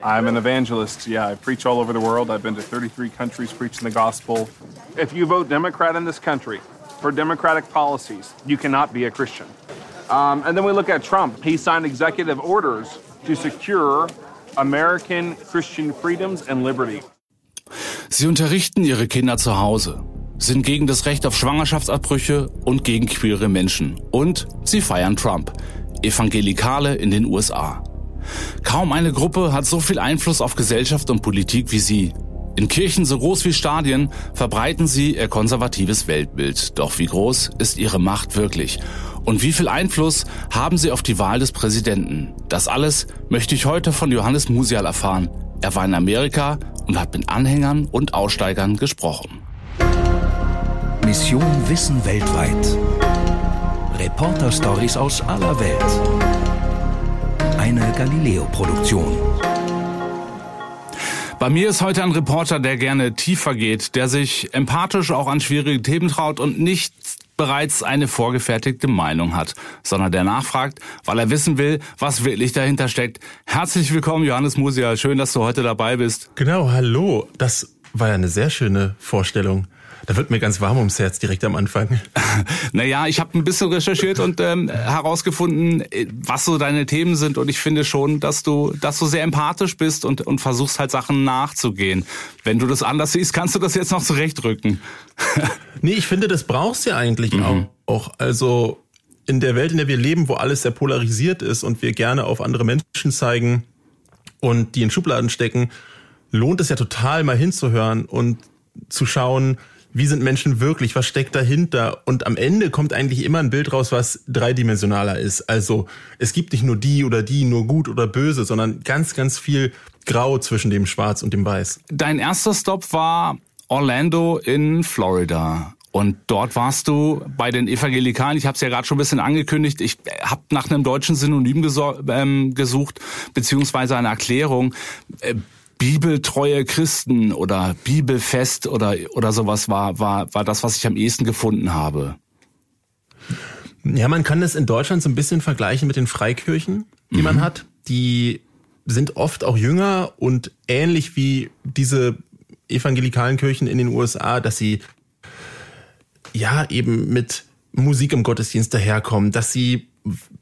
I'm an evangelist. Yeah, I preach all over the world. I've been to 33 countries preaching the gospel. If you vote Democrat in this country for democratic policies, you cannot be a Christian. Um, and then we look at Trump. He signed executive orders to secure American Christian freedoms and liberty. Sie unterrichten ihre Kinder zu Hause, sind gegen das Recht auf Schwangerschaftsabbrüche und gegen queere Menschen. Und sie feiern Trump, Evangelikale in den USA. Kaum eine Gruppe hat so viel Einfluss auf Gesellschaft und Politik wie sie. In Kirchen so groß wie Stadien verbreiten sie ihr konservatives Weltbild. Doch wie groß ist ihre Macht wirklich? Und wie viel Einfluss haben sie auf die Wahl des Präsidenten? Das alles möchte ich heute von Johannes Musial erfahren. Er war in Amerika und hat mit Anhängern und Aussteigern gesprochen. Mission Wissen weltweit. Reporter-Stories aus aller Welt eine Galileo-Produktion. Bei mir ist heute ein Reporter, der gerne tiefer geht, der sich empathisch auch an schwierige Themen traut und nicht bereits eine vorgefertigte Meinung hat, sondern der nachfragt, weil er wissen will, was wirklich dahinter steckt. Herzlich willkommen, Johannes Musia. Schön, dass du heute dabei bist. Genau, hallo. Das war ja eine sehr schöne Vorstellung. Da wird mir ganz warm ums Herz direkt am Anfang. naja, ich habe ein bisschen recherchiert und ähm, herausgefunden, äh, was so deine Themen sind. Und ich finde schon, dass du, dass du sehr empathisch bist und, und versuchst halt Sachen nachzugehen. Wenn du das anders siehst, kannst du das jetzt noch zurechtrücken. nee, ich finde, das brauchst du ja eigentlich mhm. auch. Also in der Welt, in der wir leben, wo alles sehr polarisiert ist und wir gerne auf andere Menschen zeigen und die in Schubladen stecken, lohnt es ja total mal hinzuhören und zu schauen, wie sind Menschen wirklich, was steckt dahinter? Und am Ende kommt eigentlich immer ein Bild raus, was dreidimensionaler ist. Also es gibt nicht nur die oder die, nur gut oder böse, sondern ganz, ganz viel Grau zwischen dem Schwarz und dem Weiß. Dein erster Stop war Orlando in Florida. Und dort warst du bei den Evangelikalen. Ich habe es ja gerade schon ein bisschen angekündigt. Ich habe nach einem deutschen Synonym ähm, gesucht, beziehungsweise eine Erklärung. Bibeltreue Christen oder bibelfest oder, oder sowas war, war, war das, was ich am ehesten gefunden habe. Ja, man kann das in Deutschland so ein bisschen vergleichen mit den Freikirchen, die mhm. man hat. Die sind oft auch jünger und ähnlich wie diese evangelikalen Kirchen in den USA, dass sie ja eben mit Musik im Gottesdienst daherkommen, dass sie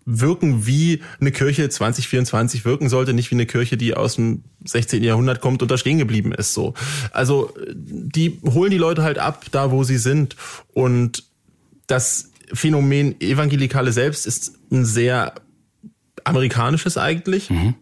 wirken, wie eine Kirche 2024 wirken sollte, nicht wie eine Kirche, die aus dem 16. Jahrhundert kommt und da stehen geblieben ist. So, also die holen die Leute halt ab, da wo sie sind. Und das Phänomen Evangelikale selbst ist ein sehr amerikanisches eigentlich. Mhm.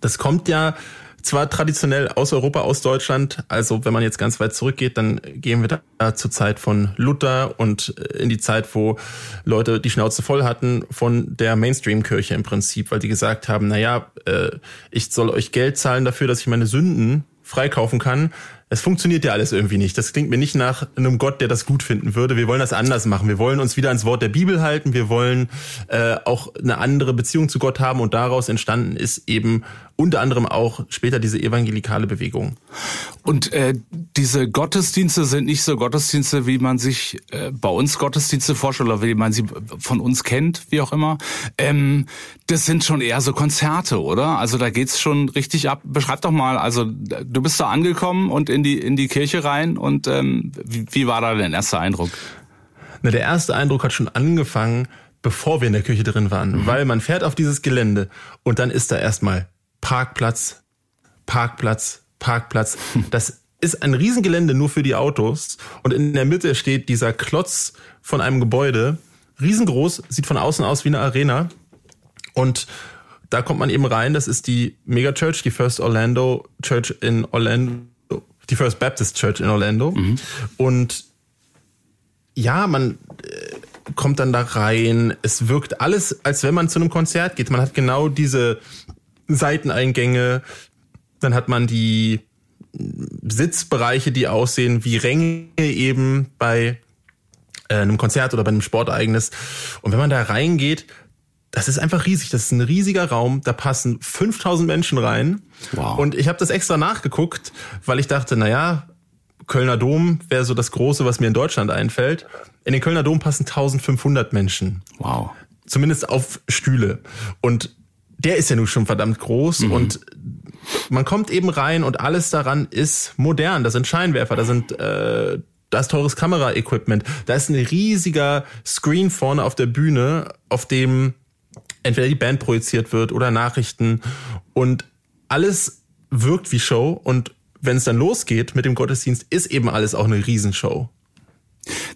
Das kommt ja zwar traditionell aus Europa, aus Deutschland. Also wenn man jetzt ganz weit zurückgeht, dann gehen wir da zur Zeit von Luther und äh, in die Zeit, wo Leute die Schnauze voll hatten von der Mainstream-Kirche im Prinzip, weil die gesagt haben, na ja, äh, ich soll euch Geld zahlen dafür, dass ich meine Sünden freikaufen kann. Es funktioniert ja alles irgendwie nicht. Das klingt mir nicht nach einem Gott, der das gut finden würde. Wir wollen das anders machen. Wir wollen uns wieder ans Wort der Bibel halten. Wir wollen äh, auch eine andere Beziehung zu Gott haben. Und daraus entstanden ist eben unter anderem auch später diese evangelikale Bewegung. Und äh, diese Gottesdienste sind nicht so Gottesdienste, wie man sich äh, bei uns Gottesdienste vorstellt oder wie man sie von uns kennt, wie auch immer. Ähm, das sind schon eher so Konzerte, oder? Also da geht's schon richtig ab. Beschreib doch mal, also du bist da angekommen und in die in die Kirche rein und ähm, wie, wie war da dein erster Eindruck? Na, der erste Eindruck hat schon angefangen, bevor wir in der Kirche drin waren, mhm. weil man fährt auf dieses Gelände und dann ist da erstmal Parkplatz, Parkplatz, Parkplatz. Das ist ein Riesengelände nur für die Autos und in der Mitte steht dieser Klotz von einem Gebäude, riesengroß, sieht von außen aus wie eine Arena und da kommt man eben rein, das ist die Megachurch, die First Orlando Church in Orlando, die First Baptist Church in Orlando mhm. und ja, man äh, kommt dann da rein. Es wirkt alles, als wenn man zu einem Konzert geht. Man hat genau diese Seiteneingänge, dann hat man die Sitzbereiche, die aussehen wie Ränge eben bei äh, einem Konzert oder bei einem Sportereignis. Und wenn man da reingeht, das ist einfach riesig. Das ist ein riesiger Raum. Da passen 5000 Menschen rein. Wow. Und ich habe das extra nachgeguckt, weil ich dachte, na ja, Kölner Dom wäre so das Große, was mir in Deutschland einfällt. In den Kölner Dom passen 1500 Menschen. Wow. Zumindest auf Stühle. Und der ist ja nun schon verdammt groß mhm. und man kommt eben rein und alles daran ist modern. Da sind Scheinwerfer, da sind äh, da ist teures Kameraequipment, da ist ein riesiger Screen vorne auf der Bühne, auf dem entweder die Band projiziert wird oder Nachrichten und alles wirkt wie Show und wenn es dann losgeht mit dem Gottesdienst, ist eben alles auch eine Riesenshow.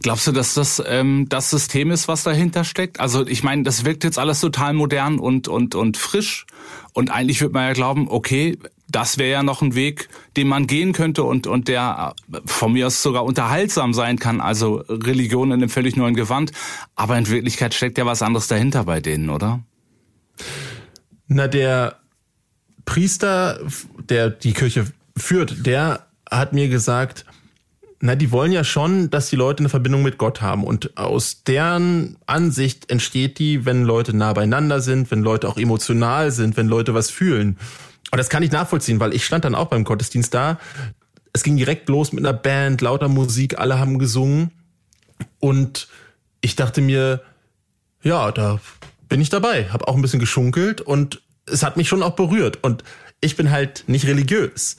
Glaubst du, dass das ähm, das System ist, was dahinter steckt? Also ich meine, das wirkt jetzt alles total modern und und und frisch und eigentlich wird man ja glauben, okay, das wäre ja noch ein Weg, den man gehen könnte und und der äh, von mir aus sogar unterhaltsam sein kann. Also Religion in einem völlig neuen Gewand, aber in Wirklichkeit steckt ja was anderes dahinter bei denen, oder? Na der Priester, der die Kirche führt, der hat mir gesagt, na, die wollen ja schon, dass die Leute eine Verbindung mit Gott haben. Und aus deren Ansicht entsteht die, wenn Leute nah beieinander sind, wenn Leute auch emotional sind, wenn Leute was fühlen. Und das kann ich nachvollziehen, weil ich stand dann auch beim Gottesdienst da. Es ging direkt los mit einer Band, lauter Musik, alle haben gesungen. Und ich dachte mir, ja, da bin ich dabei, habe auch ein bisschen geschunkelt und es hat mich schon auch berührt. Und ich bin halt nicht religiös.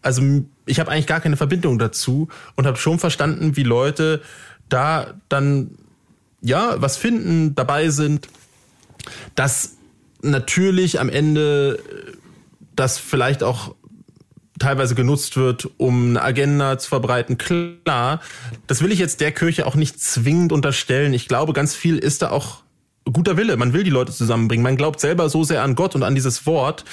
Also ich habe eigentlich gar keine Verbindung dazu und habe schon verstanden, wie Leute da dann ja was finden, dabei sind, dass natürlich am Ende das vielleicht auch teilweise genutzt wird, um eine Agenda zu verbreiten. Klar, das will ich jetzt der Kirche auch nicht zwingend unterstellen. Ich glaube, ganz viel ist da auch guter Wille. Man will die Leute zusammenbringen. Man glaubt selber so sehr an Gott und an dieses Wort,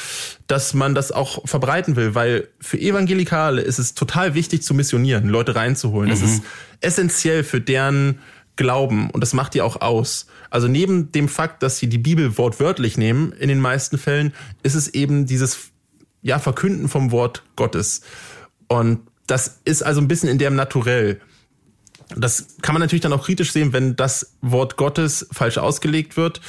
dass man das auch verbreiten will, weil für Evangelikale ist es total wichtig zu missionieren, Leute reinzuholen. Mhm. Das ist essentiell für deren Glauben und das macht die auch aus. Also neben dem Fakt, dass sie die Bibel wortwörtlich nehmen, in den meisten Fällen, ist es eben dieses ja Verkünden vom Wort Gottes. Und das ist also ein bisschen in dem Naturell. Das kann man natürlich dann auch kritisch sehen, wenn das Wort Gottes falsch ausgelegt wird.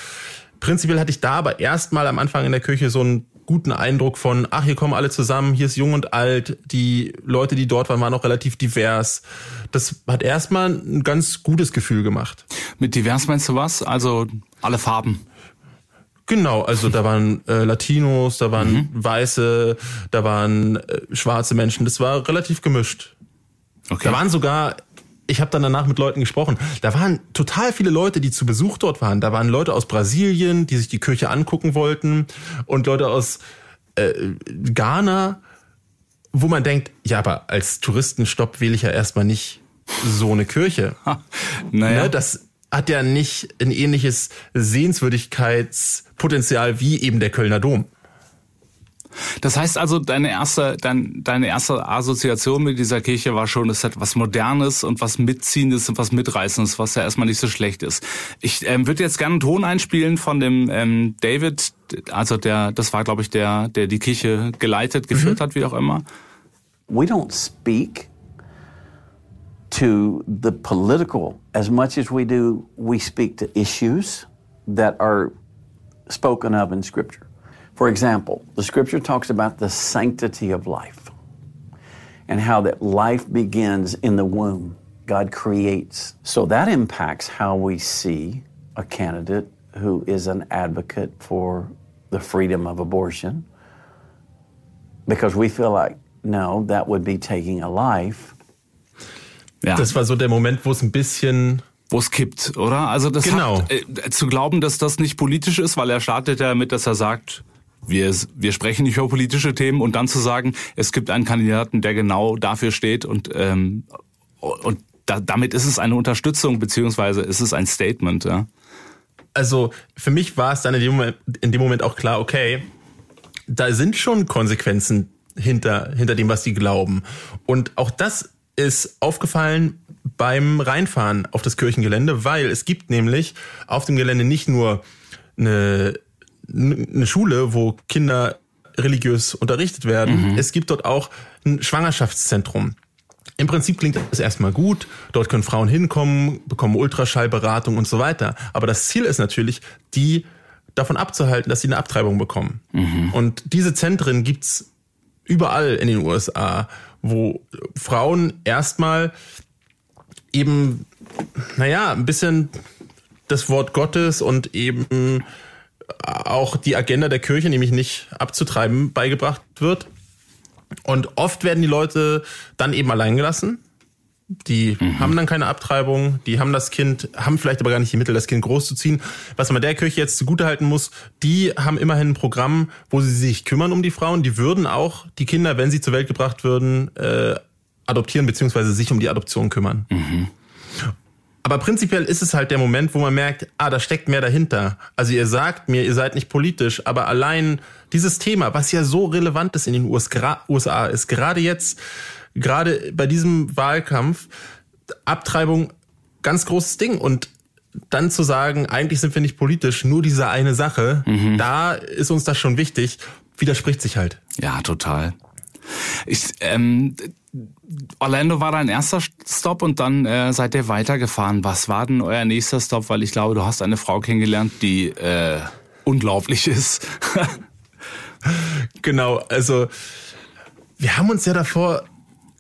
Prinzipiell hatte ich da aber erstmal am Anfang in der Kirche so einen guten Eindruck von, ach, hier kommen alle zusammen, hier ist jung und alt, die Leute, die dort waren, waren auch relativ divers. Das hat erstmal ein ganz gutes Gefühl gemacht. Mit divers meinst du was? Also alle Farben. Genau, also da waren äh, Latinos, da waren mhm. Weiße, da waren äh, schwarze Menschen. Das war relativ gemischt. Okay. Da waren sogar ich habe dann danach mit Leuten gesprochen. Da waren total viele Leute, die zu Besuch dort waren. Da waren Leute aus Brasilien, die sich die Kirche angucken wollten und Leute aus äh, Ghana, wo man denkt, ja, aber als Touristenstopp wähle ich ja erstmal nicht so eine Kirche. naja. Ne, das hat ja nicht ein ähnliches Sehenswürdigkeitspotenzial wie eben der Kölner Dom. Das heißt also, deine erste, dein, deine erste Assoziation mit dieser Kirche war schon, es hat was Modernes und was Mitziehendes und was Mitreißendes, was ja erstmal nicht so schlecht ist. Ich ähm, würde jetzt gerne einen Ton einspielen von dem ähm, David, also der, das war glaube ich der, der die Kirche geleitet, geführt mhm. hat, wie auch immer. We don't speak to the political as much as we do, we speak to issues that are spoken of in Scripture. For example, the scripture talks about the sanctity of life and how that life begins in the womb. God creates. So that impacts how we see a candidate who is an advocate for the freedom of abortion because we feel like, no, that would be taking a life. Ja. Das war so der Moment, wo es ein bisschen wo es kippt, oder? Also das genau. hat, äh, zu glauben, dass das nicht politisch ist, weil er startet ja damit, dass er sagt, wir, wir sprechen nicht über politische Themen und dann zu sagen, es gibt einen Kandidaten, der genau dafür steht und, ähm, und da, damit ist es eine Unterstützung beziehungsweise ist es ein Statement. Ja. Also für mich war es dann in dem, Moment, in dem Moment auch klar, okay, da sind schon Konsequenzen hinter, hinter dem, was die glauben. Und auch das ist aufgefallen beim Reinfahren auf das Kirchengelände, weil es gibt nämlich auf dem Gelände nicht nur eine eine Schule, wo Kinder religiös unterrichtet werden. Mhm. Es gibt dort auch ein Schwangerschaftszentrum. Im Prinzip klingt das erstmal gut. Dort können Frauen hinkommen, bekommen Ultraschallberatung und so weiter. Aber das Ziel ist natürlich, die davon abzuhalten, dass sie eine Abtreibung bekommen. Mhm. Und diese Zentren gibt's überall in den USA, wo Frauen erstmal eben, naja, ein bisschen das Wort Gottes und eben auch die Agenda der Kirche, nämlich nicht abzutreiben, beigebracht wird. Und oft werden die Leute dann eben allein gelassen. Die mhm. haben dann keine Abtreibung, die haben das Kind, haben vielleicht aber gar nicht die Mittel, das Kind großzuziehen. Was man der Kirche jetzt zugutehalten muss, die haben immerhin ein Programm, wo sie sich kümmern um die Frauen. Die würden auch die Kinder, wenn sie zur Welt gebracht würden, äh, adoptieren beziehungsweise sich um die Adoption kümmern. Mhm. Aber prinzipiell ist es halt der Moment, wo man merkt, ah, da steckt mehr dahinter. Also ihr sagt mir, ihr seid nicht politisch, aber allein dieses Thema, was ja so relevant ist in den USA, ist gerade jetzt, gerade bei diesem Wahlkampf, Abtreibung ganz großes Ding und dann zu sagen, eigentlich sind wir nicht politisch, nur diese eine Sache, mhm. da ist uns das schon wichtig, widerspricht sich halt. Ja, total. Ich, ähm, Orlando war dein erster Stop und dann äh, seid ihr weitergefahren. Was war denn euer nächster Stop? Weil ich glaube, du hast eine Frau kennengelernt, die äh, unglaublich ist. genau, also wir haben uns ja davor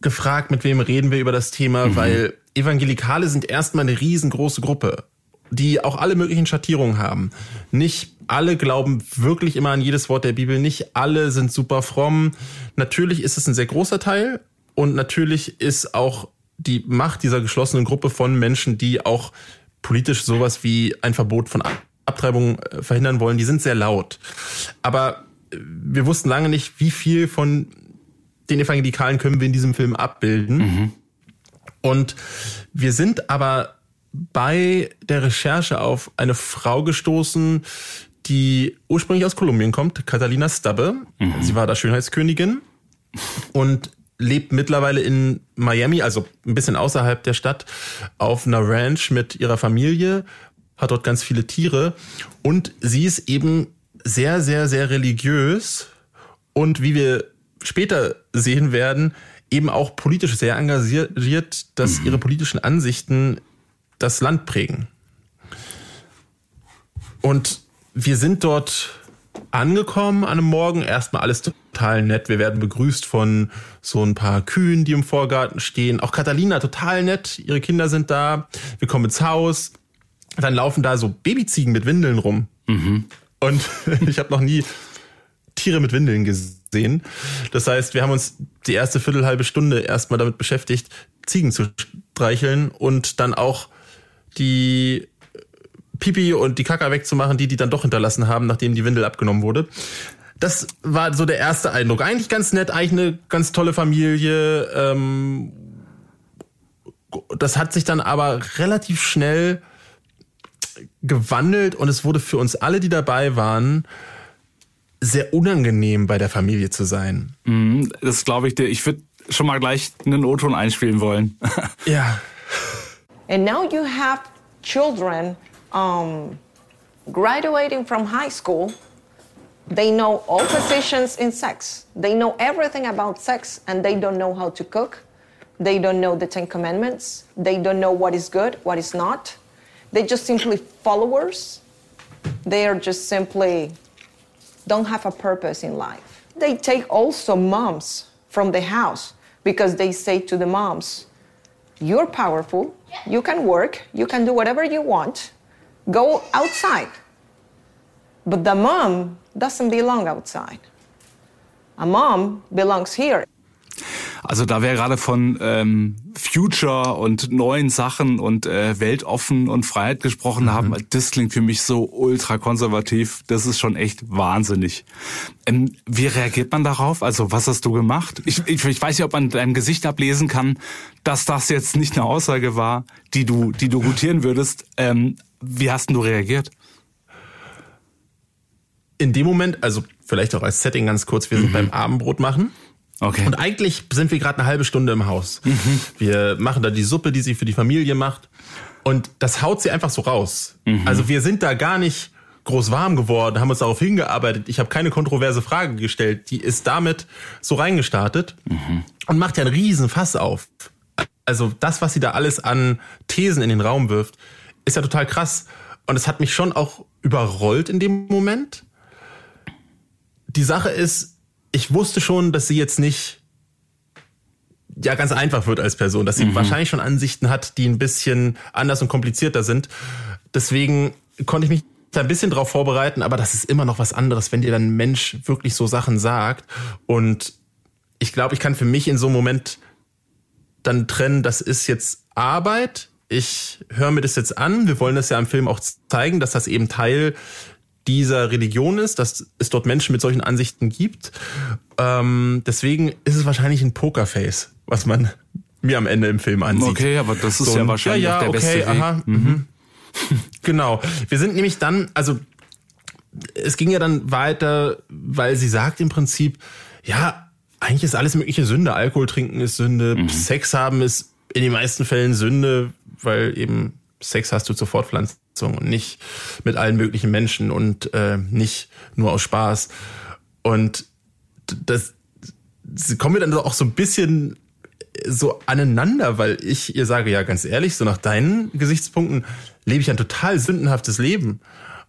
gefragt, mit wem reden wir über das Thema, mhm. weil Evangelikale sind erstmal eine riesengroße Gruppe, die auch alle möglichen Schattierungen haben. Nicht alle glauben wirklich immer an jedes Wort der Bibel, nicht alle sind super fromm. Natürlich ist es ein sehr großer Teil, und natürlich ist auch die Macht dieser geschlossenen Gruppe von Menschen, die auch politisch sowas wie ein Verbot von Abtreibung äh, verhindern wollen, die sind sehr laut. Aber äh, wir wussten lange nicht, wie viel von den Evangelikalen können wir in diesem Film abbilden. Mhm. Und wir sind aber bei der Recherche auf eine Frau gestoßen, die ursprünglich aus Kolumbien kommt, Catalina Stubbe. Mhm. Sie war da Schönheitskönigin und lebt mittlerweile in Miami, also ein bisschen außerhalb der Stadt, auf einer Ranch mit ihrer Familie, hat dort ganz viele Tiere und sie ist eben sehr, sehr, sehr religiös und wie wir später sehen werden, eben auch politisch sehr engagiert, dass mhm. ihre politischen Ansichten das Land prägen. Und wir sind dort angekommen an einem Morgen. Erstmal alles total nett. Wir werden begrüßt von so ein paar Kühen, die im Vorgarten stehen. Auch Catalina total nett. Ihre Kinder sind da. Wir kommen ins Haus. Dann laufen da so Babyziegen mit Windeln rum. Mhm. Und ich habe noch nie Tiere mit Windeln gesehen. Das heißt, wir haben uns die erste Viertelhalbe Stunde erstmal damit beschäftigt, Ziegen zu streicheln und dann auch die Pipi und die Kaka wegzumachen, die die dann doch hinterlassen haben, nachdem die Windel abgenommen wurde. Das war so der erste Eindruck. Eigentlich ganz nett, eigentlich eine ganz tolle Familie. Ähm, das hat sich dann aber relativ schnell gewandelt und es wurde für uns alle, die dabei waren, sehr unangenehm bei der Familie zu sein. Mhm, das glaube ich dir. Ich würde schon mal gleich einen O-Ton einspielen wollen. ja. And now you have children um, graduating from high school, they know all positions in sex. They know everything about sex and they don't know how to cook. They don't know the Ten Commandments. They don't know what is good, what is not. They're just simply followers. They are just simply don't have a purpose in life. They take also moms from the house because they say to the moms, You're powerful, you can work, you can do whatever you want, go outside. But the mom doesn't belong outside. A mom belongs here. Also da wir gerade von ähm, Future und neuen Sachen und äh, weltoffen und Freiheit gesprochen mhm. haben, das klingt für mich so ultra konservativ. Das ist schon echt wahnsinnig. Ähm, wie reagiert man darauf? Also was hast du gemacht? Ich, ich, ich weiß nicht, ob man deinem Gesicht ablesen kann, dass das jetzt nicht eine Aussage war, die du, die du gutieren würdest. Ähm, wie hast du reagiert? In dem Moment, also vielleicht auch als Setting ganz kurz, wir sind mhm. beim Abendbrot machen. Okay. Und eigentlich sind wir gerade eine halbe Stunde im Haus. Mhm. Wir machen da die Suppe, die sie für die Familie macht. Und das haut sie einfach so raus. Mhm. Also wir sind da gar nicht groß warm geworden, haben uns darauf hingearbeitet. Ich habe keine kontroverse Frage gestellt. Die ist damit so reingestartet mhm. und macht ja einen riesen Fass auf. Also das, was sie da alles an Thesen in den Raum wirft, ist ja total krass. Und es hat mich schon auch überrollt in dem Moment. Die Sache ist, ich wusste schon, dass sie jetzt nicht ja ganz einfach wird als Person, dass sie mhm. wahrscheinlich schon Ansichten hat, die ein bisschen anders und komplizierter sind. Deswegen konnte ich mich da ein bisschen drauf vorbereiten, aber das ist immer noch was anderes, wenn dir dann ein Mensch wirklich so Sachen sagt. Und ich glaube, ich kann für mich in so einem Moment dann trennen, das ist jetzt Arbeit. Ich höre mir das jetzt an. Wir wollen das ja im Film auch zeigen, dass das eben Teil dieser Religion ist, dass es dort Menschen mit solchen Ansichten gibt. Ähm, deswegen ist es wahrscheinlich ein Pokerface, was man mir am Ende im Film ansieht. Okay, aber das ist So ja ein- wahrscheinlich ja, ja, auch der okay, beste Weg. aha, mhm. Genau. Wir sind nämlich dann, also es ging ja dann weiter, weil sie sagt im Prinzip, ja, eigentlich ist alles mögliche Sünde. Alkohol trinken ist Sünde, Sex haben ist in den meisten Fällen Sünde, weil eben Sex hast du zur Fortpflanzung und nicht mit allen möglichen Menschen und äh, nicht nur aus Spaß. Und das kommen wir dann auch so ein bisschen so aneinander, weil ich ihr sage, ja, ganz ehrlich, so nach deinen Gesichtspunkten lebe ich ein total sündenhaftes Leben.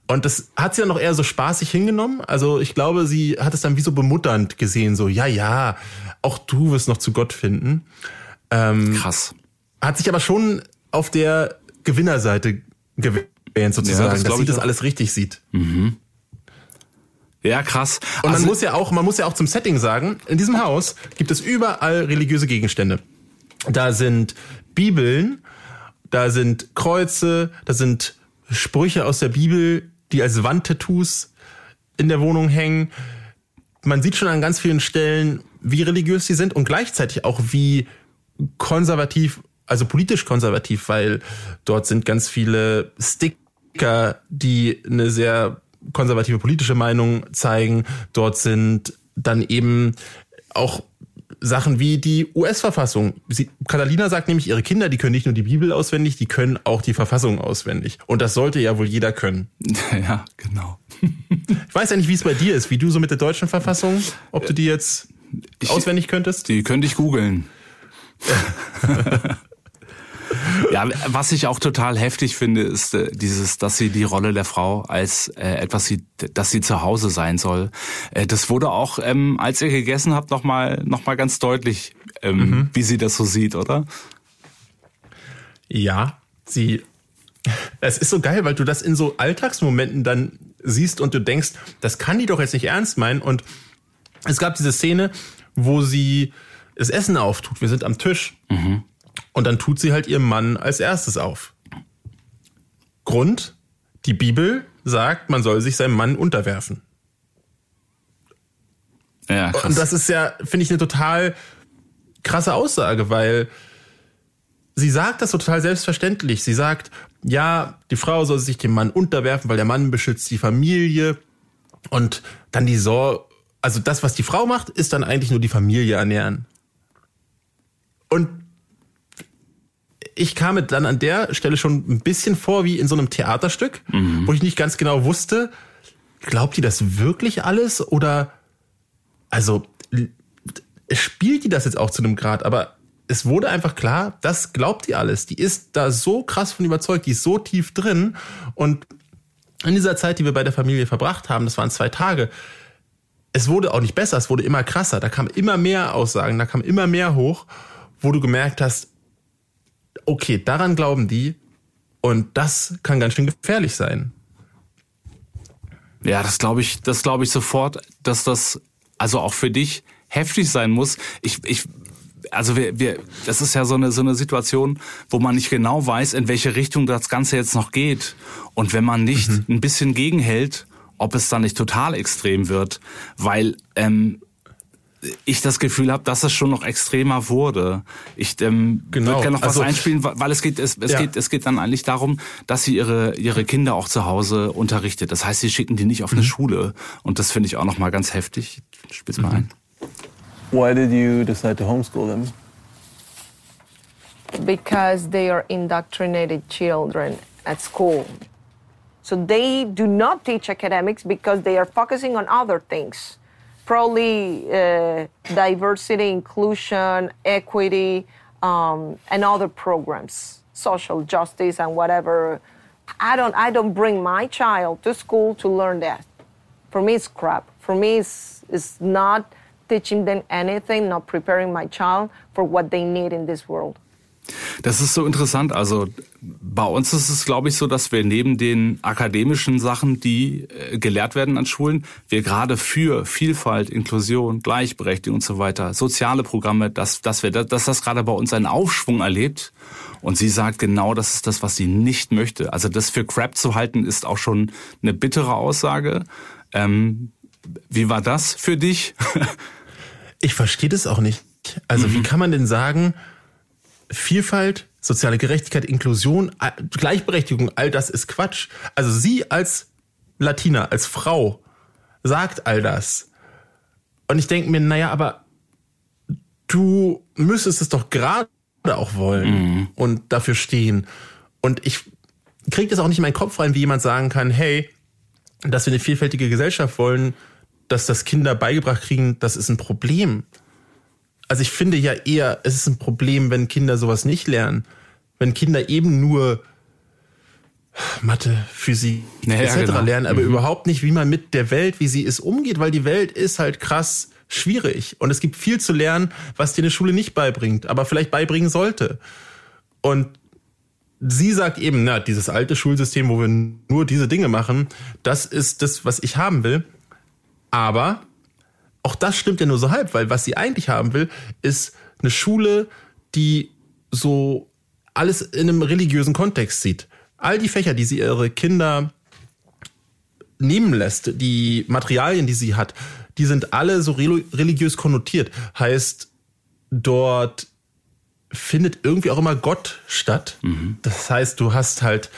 Und das hat sie dann noch eher so spaßig hingenommen. Also ich glaube, sie hat es dann wie so bemutternd gesehen, so, ja, ja, auch du wirst noch zu Gott finden. Krass. Hat sich aber schon auf der Gewinnerseite gewähnt, sozusagen, das dass sie das auch. alles richtig sieht. Ja, krass. Und Also- man muss ja auch, man muss ja auch zum Setting sagen, in diesem Haus gibt es überall religiöse Gegenstände. Da sind Bibeln, da sind Kreuze, da sind Sprüche aus der Bibel, die als Wandtattoos in der Wohnung hängen. Man sieht schon an ganz vielen Stellen, wie religiös sie sind und gleichzeitig auch wie konservativ, also politisch konservativ, weil dort sind ganz viele Sticker, die eine sehr konservative politische Meinung zeigen. Dort sind dann eben auch Sachen wie die US-Verfassung. Catalina sagt nämlich, ihre Kinder, die können nicht nur die Bibel auswendig, die können auch die Verfassung auswendig. Und das sollte ja wohl jeder können. ja, genau. Ich weiß ja nicht, wie es bei dir ist, wie du so mit der deutschen Verfassung, ob du die jetzt auswendig könntest. Die könnte ich googeln. ja, was ich auch total heftig finde, ist äh, dieses, dass sie die Rolle der Frau als äh, etwas sieht, dass sie zu Hause sein soll. Äh, das wurde auch, ähm, als ihr gegessen habt, noch mal, noch mal ganz deutlich, ähm, wie sie das so sieht, oder? Ja, sie. Es ist so geil, weil du das in so Alltagsmomenten dann siehst und du denkst, das kann die doch jetzt nicht ernst meinen. Und es gab diese Szene, wo sie das Essen auftut. Wir sind am Tisch. Und dann tut sie halt ihrem Mann als erstes auf. Grund, die Bibel sagt, man soll sich seinem Mann unterwerfen. Ja, krass. Und das ist ja, finde ich, eine total krasse Aussage, weil sie sagt das so total selbstverständlich. Sie sagt, ja, die Frau soll sich dem Mann unterwerfen, weil der Mann beschützt die Familie. Und dann die Sorge, also das, was die Frau macht, ist dann eigentlich nur die Familie ernähren. Und ich kam mir dann an der Stelle schon ein bisschen vor wie in so einem Theaterstück, wo ich nicht ganz genau wusste, glaubt die das wirklich alles oder also spielt die das jetzt auch zu einem Grad, aber es wurde einfach klar, das glaubt die alles. Die ist da so krass von überzeugt, die ist so tief drin und in dieser Zeit, die wir bei der Familie verbracht haben, das waren zwei Tage, es wurde auch nicht besser, es wurde immer krasser. Da kamen immer mehr Aussagen, da kam immer mehr hoch, wo du gemerkt hast, okay, daran glauben die und das kann ganz schön gefährlich sein. Ja, das glaube ich, das glaube ich sofort, dass das also auch für dich heftig sein muss. Ich, ich, also wir, wir, das ist ja so eine so eine Situation, wo man nicht genau weiß, in welche Richtung das Ganze jetzt noch geht. Und wenn man nicht ein bisschen gegenhält, ob es dann nicht total extrem wird, weil ähm, ich das Gefühl habe, dass es schon noch extremer wurde. Ich ähm, Genau, würde gerne noch also- was einspielen, weil es geht, es, es Ja. geht, es geht dann eigentlich darum, dass sie ihre ihre Kinder auch zu Hause unterrichtet. Das heißt, sie schicken die nicht auf Mhm. eine Schule und das finde ich auch noch mal ganz heftig. Ich spiel's Mhm. mal ein. Why did you decide to homeschool them? because they are indoctrinated children at school. So they do not teach academics because they are focusing on other things. Probably uh, diversity, inclusion, equity, um, and other programs, social justice and whatever. I don't, I don't bring my child to school to learn that. For me, it's crap. For me, it's, it's not teaching them anything, not preparing my child for what they need in this world. Das ist so interessant. Also bei uns ist es, glaube ich, so, dass wir neben den akademischen Sachen, die äh, gelehrt werden an Schulen, wir gerade für Vielfalt, Inklusion, Gleichberechtigung und so weiter, soziale Programme, dass, dass wir, dass das gerade bei uns einen Aufschwung erlebt. Und sie sagt genau, das ist das, was sie nicht möchte. Also das für Crap zu halten, ist auch schon eine bittere Aussage. Ähm, wie war das für dich? ich verstehe das auch nicht. Also mhm. wie kann man denn sagen, Vielfalt, soziale Gerechtigkeit, Inklusion, Gleichberechtigung, all das ist Quatsch. Also sie als Latina, als Frau, sagt all das. Und ich denke mir, naja, aber du müsstest es doch gerade auch wollen mhm. und dafür stehen. Und ich kriege das auch nicht in meinen Kopf rein, wie jemand sagen kann, hey, dass wir eine vielfältige Gesellschaft wollen, dass das Kinder beigebracht kriegen, das ist ein Problem also ich finde ja eher, es ist ein Problem, wenn Kinder sowas nicht lernen. Wenn Kinder eben nur Mathe, Physik naja, etc. Genau. lernen, aber mhm. überhaupt nicht, wie man mit der Welt, wie sie ist, umgeht, weil die Welt ist halt krass schwierig und es gibt viel zu lernen, was dir eine Schule nicht beibringt, aber vielleicht beibringen sollte. Und sie sagt eben, na, dieses alte Schulsystem, wo wir nur diese Dinge machen, das ist das, was ich haben will. Aber auch das stimmt ja nur so halb, weil was sie eigentlich haben will, ist eine Schule, die so alles in einem religiösen Kontext sieht. All die Fächer, die sie ihre Kinder nehmen lässt, die Materialien, die sie hat, die sind alle so religiös konnotiert. Heißt, dort findet irgendwie auch immer Gott statt. Mhm. Das heißt, du hast halt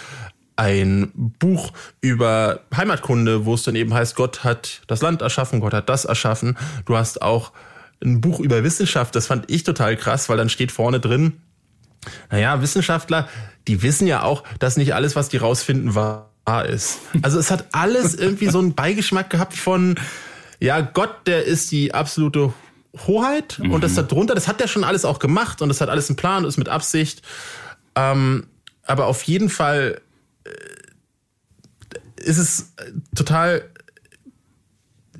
ein Buch über Heimatkunde, wo es dann eben heißt, Gott hat das Land erschaffen, Gott hat das erschaffen. Du hast auch ein Buch über Wissenschaft, das fand ich total krass, weil dann steht vorne drin, naja, Wissenschaftler, die wissen ja auch, dass nicht alles, was die rausfinden, wahr ist. Also es hat alles irgendwie so einen Beigeschmack gehabt von, ja, Gott, der ist die absolute Hoheit mhm. und das mhm. darunter, das hat der schon alles auch gemacht und das hat alles einen Plan und ist mit Absicht. Ähm, aber auf jeden Fall ist es total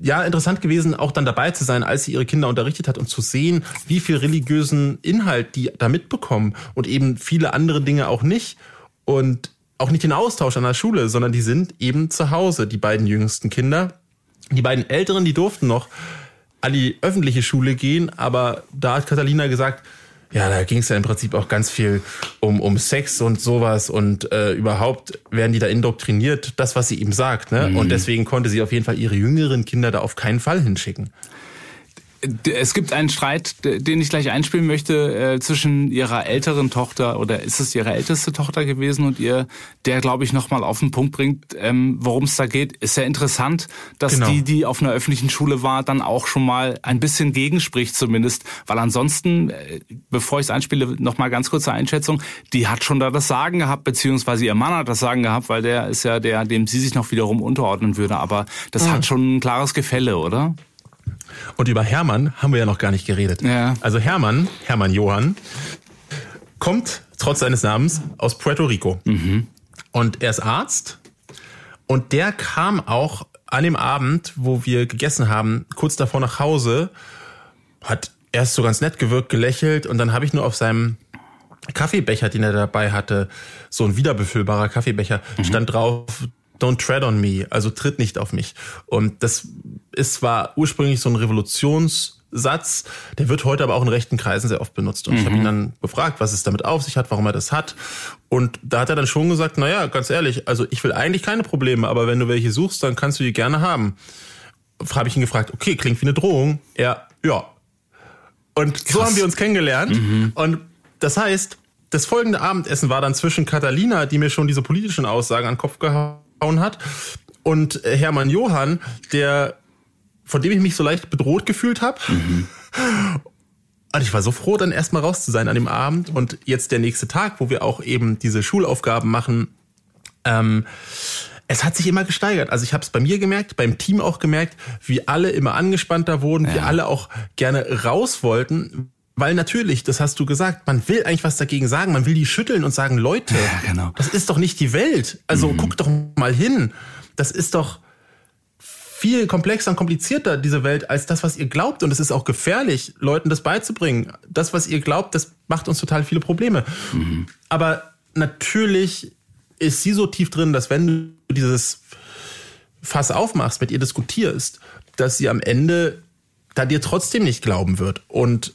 ja, interessant gewesen, auch dann dabei zu sein, als sie ihre Kinder unterrichtet hat und zu sehen, wie viel religiösen Inhalt die da mitbekommen und eben viele andere Dinge auch nicht und auch nicht den Austausch an der Schule, sondern die sind eben zu Hause, die beiden jüngsten Kinder. Die beiden älteren, die durften noch an die öffentliche Schule gehen, aber da hat Catalina gesagt, ja, da ging es ja im Prinzip auch ganz viel um, um Sex und sowas und äh, überhaupt werden die da indoktriniert, das, was sie ihm sagt. Ne? Mhm. Und deswegen konnte sie auf jeden Fall ihre jüngeren Kinder da auf keinen Fall hinschicken. Es gibt einen Streit, den ich gleich einspielen möchte, äh, zwischen ihrer älteren Tochter oder ist es ihre älteste Tochter gewesen und ihr, der glaube ich nochmal auf den Punkt bringt, ähm, worum es da geht. Ist ja interessant, dass genau. die, die auf einer öffentlichen Schule war, dann auch schon mal ein bisschen gegenspricht zumindest, weil ansonsten, äh, bevor ich es einspiele, nochmal ganz kurze Einschätzung, die hat schon da das Sagen gehabt, beziehungsweise ihr Mann hat das Sagen gehabt, weil der ist ja der, dem sie sich noch wiederum unterordnen würde, aber das mhm. hat schon ein klares Gefälle, oder? Und über Hermann haben wir ja noch gar nicht geredet. Ja. Also Hermann, Hermann Johann, kommt trotz seines Namens aus Puerto Rico. Mhm. Und er ist Arzt. Und der kam auch an dem Abend, wo wir gegessen haben, kurz davor nach Hause, hat erst so ganz nett gewirkt, gelächelt und dann habe ich nur auf seinem Kaffeebecher, den er dabei hatte, so ein wiederbefüllbarer Kaffeebecher, mhm. stand drauf, don't tread on me, also tritt nicht auf mich. Und das ist zwar ursprünglich so ein Revolutionssatz, der wird heute aber auch in rechten Kreisen sehr oft benutzt. Und mhm. ich habe ihn dann gefragt, was es damit auf sich hat, warum er das hat. Und da hat er dann schon gesagt, na ja, ganz ehrlich, also ich will eigentlich keine Probleme, aber wenn du welche suchst, dann kannst du die gerne haben. Habe ich ihn gefragt, okay, klingt wie eine Drohung. Er, ja. Und Krass. so haben wir uns kennengelernt. Mhm. Und das heißt, das folgende Abendessen war dann zwischen Catalina, die mir schon diese politischen Aussagen an den Kopf gehauen hat. Und Hermann Johann, der, von dem ich mich so leicht bedroht gefühlt habe. Mhm. Und ich war so froh, dann erstmal raus zu sein an dem Abend. Und jetzt der nächste Tag, wo wir auch eben diese Schulaufgaben machen. Ähm, es hat sich immer gesteigert. Also ich habe es bei mir gemerkt, beim Team auch gemerkt, wie alle immer angespannter wurden, ja. wie alle auch gerne raus wollten, weil natürlich, das hast du gesagt, man will eigentlich was dagegen sagen, man will die schütteln und sagen, Leute, ja, genau. das ist doch nicht die Welt. Also mhm. guck doch mal hin. Das ist doch viel komplexer und komplizierter, diese Welt, als das, was ihr glaubt. Und es ist auch gefährlich, Leuten das beizubringen. Das, was ihr glaubt, das macht uns total viele Probleme. Mhm. Aber natürlich ist sie so tief drin, dass wenn du dieses Fass aufmachst, mit ihr diskutierst, dass sie am Ende da dir trotzdem nicht glauben wird. Und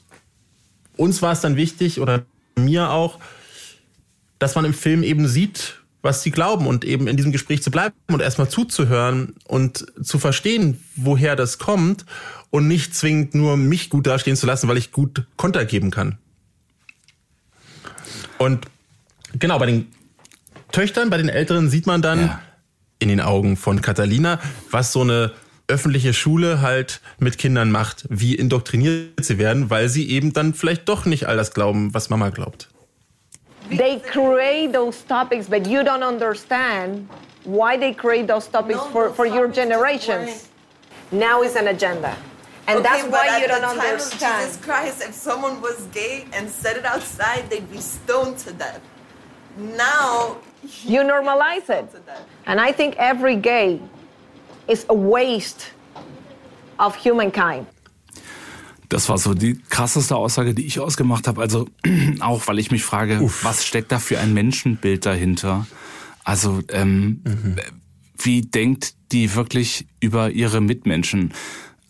uns war es dann wichtig, oder mir auch, dass man im Film eben sieht, was sie glauben und eben in diesem Gespräch zu bleiben und erstmal zuzuhören und zu verstehen, woher das kommt und nicht zwingend nur mich gut dastehen zu lassen, weil ich gut Konter geben kann. Und genau, bei den Töchtern, bei den Älteren sieht man dann ja. in den Augen von Catalina, was so eine öffentliche Schule halt mit Kindern macht, wie indoktriniert sie werden, weil sie eben dann vielleicht doch nicht all das glauben, was Mama glaubt. They create those topics, but you don't understand why they create those topics no, for, for your generations. Now is an agenda. And okay, that's why you don't understand. Jesus Christ, if someone was gay and said it outside, they'd be stoned to death. Now you normalize it. And I think every gay is a waste of humankind. Das war so die krasseste Aussage, die ich ausgemacht habe. Also auch, weil ich mich frage, Uff. was steckt da für ein Menschenbild dahinter? Also ähm, mhm. wie denkt die wirklich über ihre Mitmenschen?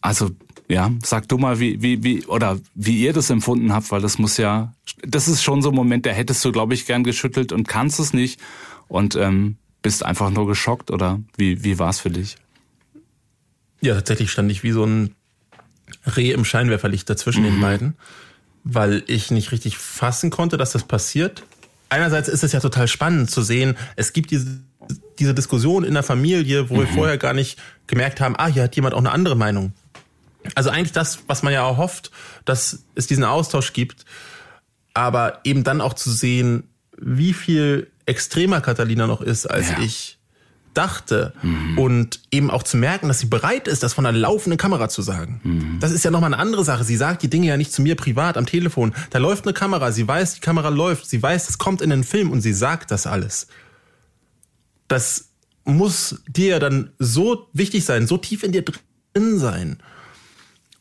Also ja, sag du mal, wie, wie, wie, oder wie ihr das empfunden habt, weil das muss ja, das ist schon so ein Moment, da hättest du, glaube ich, gern geschüttelt und kannst es nicht und ähm, bist einfach nur geschockt oder wie, wie war es für dich? Ja, tatsächlich stand ich wie so ein Reh im Scheinwerferlicht dazwischen mhm. den beiden, weil ich nicht richtig fassen konnte, dass das passiert. Einerseits ist es ja total spannend zu sehen, es gibt diese, diese Diskussion in der Familie, wo mhm. wir vorher gar nicht gemerkt haben, ah, hier hat jemand auch eine andere Meinung. Also eigentlich das, was man ja auch hofft, dass es diesen Austausch gibt, aber eben dann auch zu sehen, wie viel extremer Catalina noch ist, als ja. ich dachte. Mhm. Und eben auch zu merken, dass sie bereit ist, das von einer laufenden Kamera zu sagen. Mhm. Das ist ja nochmal eine andere Sache. Sie sagt die Dinge ja nicht zu mir privat am Telefon. Da läuft eine Kamera, sie weiß, die Kamera läuft, sie weiß, es kommt in den Film und sie sagt das alles. Das muss dir dann so wichtig sein, so tief in dir drin sein.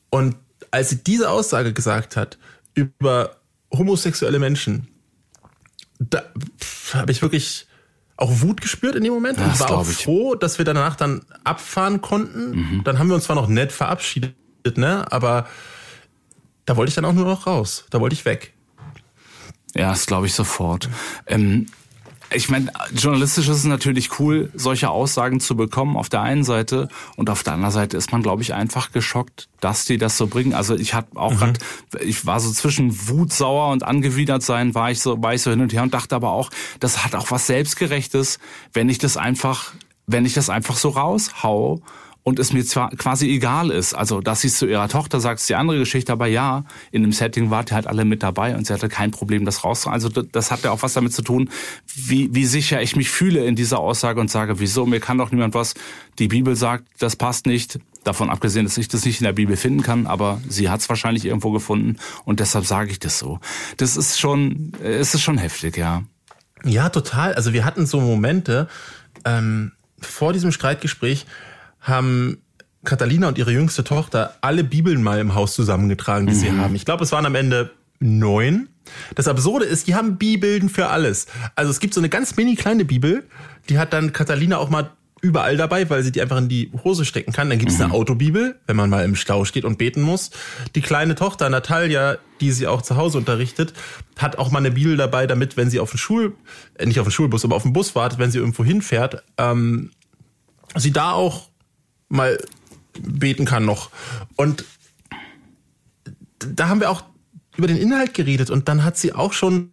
Und als sie diese Aussage gesagt hat über homosexuelle Menschen, da habe ich wirklich auch Wut gespürt in dem Moment das und war auch ich. froh, dass wir danach dann abfahren konnten. Mhm. Dann haben wir uns zwar noch nett verabschiedet, ne, aber da wollte ich dann auch nur noch raus. Da wollte ich weg. Ja, das glaube ich sofort. Ähm, ich meine, journalistisch ist es natürlich cool, solche Aussagen zu bekommen auf der einen Seite und auf der anderen Seite ist man, glaube ich, einfach geschockt, dass die das so bringen. Also ich hatte auch mhm. grad, ich war so zwischen Wut, sauer und angewidert sein, war ich so, war ich so hin und her und dachte aber auch, das hat auch was selbstgerechtes, wenn ich das einfach, wenn ich das einfach so raushau und es mir zwar quasi egal ist. Also, dass sie es zu ihrer Tochter sagt, ist die andere Geschichte, aber ja, in dem Setting wart ihr halt alle mit dabei und sie hatte kein Problem, das rauszuholen. Also, das hat ja auch was damit zu tun, wie, wie sicher ich mich fühle in dieser Aussage und sage, wieso, mir kann doch niemand was. Die Bibel sagt, das passt nicht. Davon abgesehen, dass ich das nicht in der Bibel finden kann, aber sie hat es wahrscheinlich irgendwo gefunden und deshalb sage ich das so. Das ist schon, es ist schon heftig, ja. Ja, total. Also wir hatten so Momente ähm, vor diesem Streitgespräch, haben Catalina und ihre jüngste Tochter alle Bibeln mal im Haus zusammengetragen, die mhm. sie haben. Ich glaube, es waren am Ende neun. Das Absurde ist, die haben Bibeln für alles. Also es gibt so eine ganz mini kleine Bibel, die hat dann Catalina auch mal überall dabei, weil sie die einfach in die Hose stecken kann. Dann gibt es mhm. eine Autobibel, wenn man mal im Stau steht und beten muss. Die kleine Tochter Natalia, die sie auch zu Hause unterrichtet, hat auch mal eine Bibel dabei, damit, wenn sie auf den Schul, äh, nicht auf den Schulbus, aber auf den Bus wartet, wenn sie irgendwo hinfährt, ähm, sie da auch mal beten kann noch. Und da haben wir auch über den Inhalt geredet und dann hat sie auch schon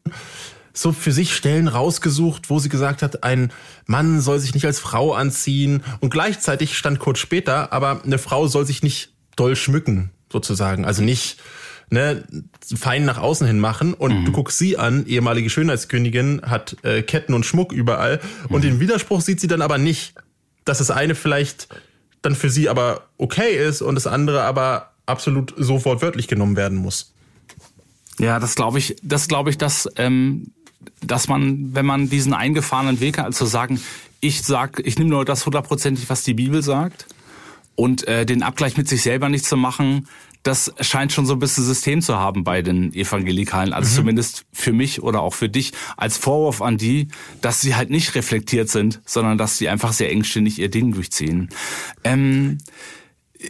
so für sich Stellen rausgesucht, wo sie gesagt hat, ein Mann soll sich nicht als Frau anziehen und gleichzeitig stand kurz später, aber eine Frau soll sich nicht doll schmücken, sozusagen. Also nicht ne, fein nach außen hin machen und mhm. du guckst sie an, ehemalige Schönheitskönigin, hat äh, Ketten und Schmuck überall mhm. und den Widerspruch sieht sie dann aber nicht, dass das eine vielleicht dann für sie aber okay ist und das andere aber absolut sofort wörtlich genommen werden muss. Ja, das glaube ich, das glaube ich, dass, ähm, dass man, wenn man diesen eingefahrenen Weg hat, also sagen, ich sag, ich nehme nur das hundertprozentig, was die Bibel sagt und äh, den Abgleich mit sich selber nicht zu machen, das scheint schon so ein bisschen System zu haben bei den Evangelikalen. Also mhm. zumindest für mich oder auch für dich als Vorwurf an die, dass sie halt nicht reflektiert sind, sondern dass sie einfach sehr engständig ihr Ding durchziehen. Ähm,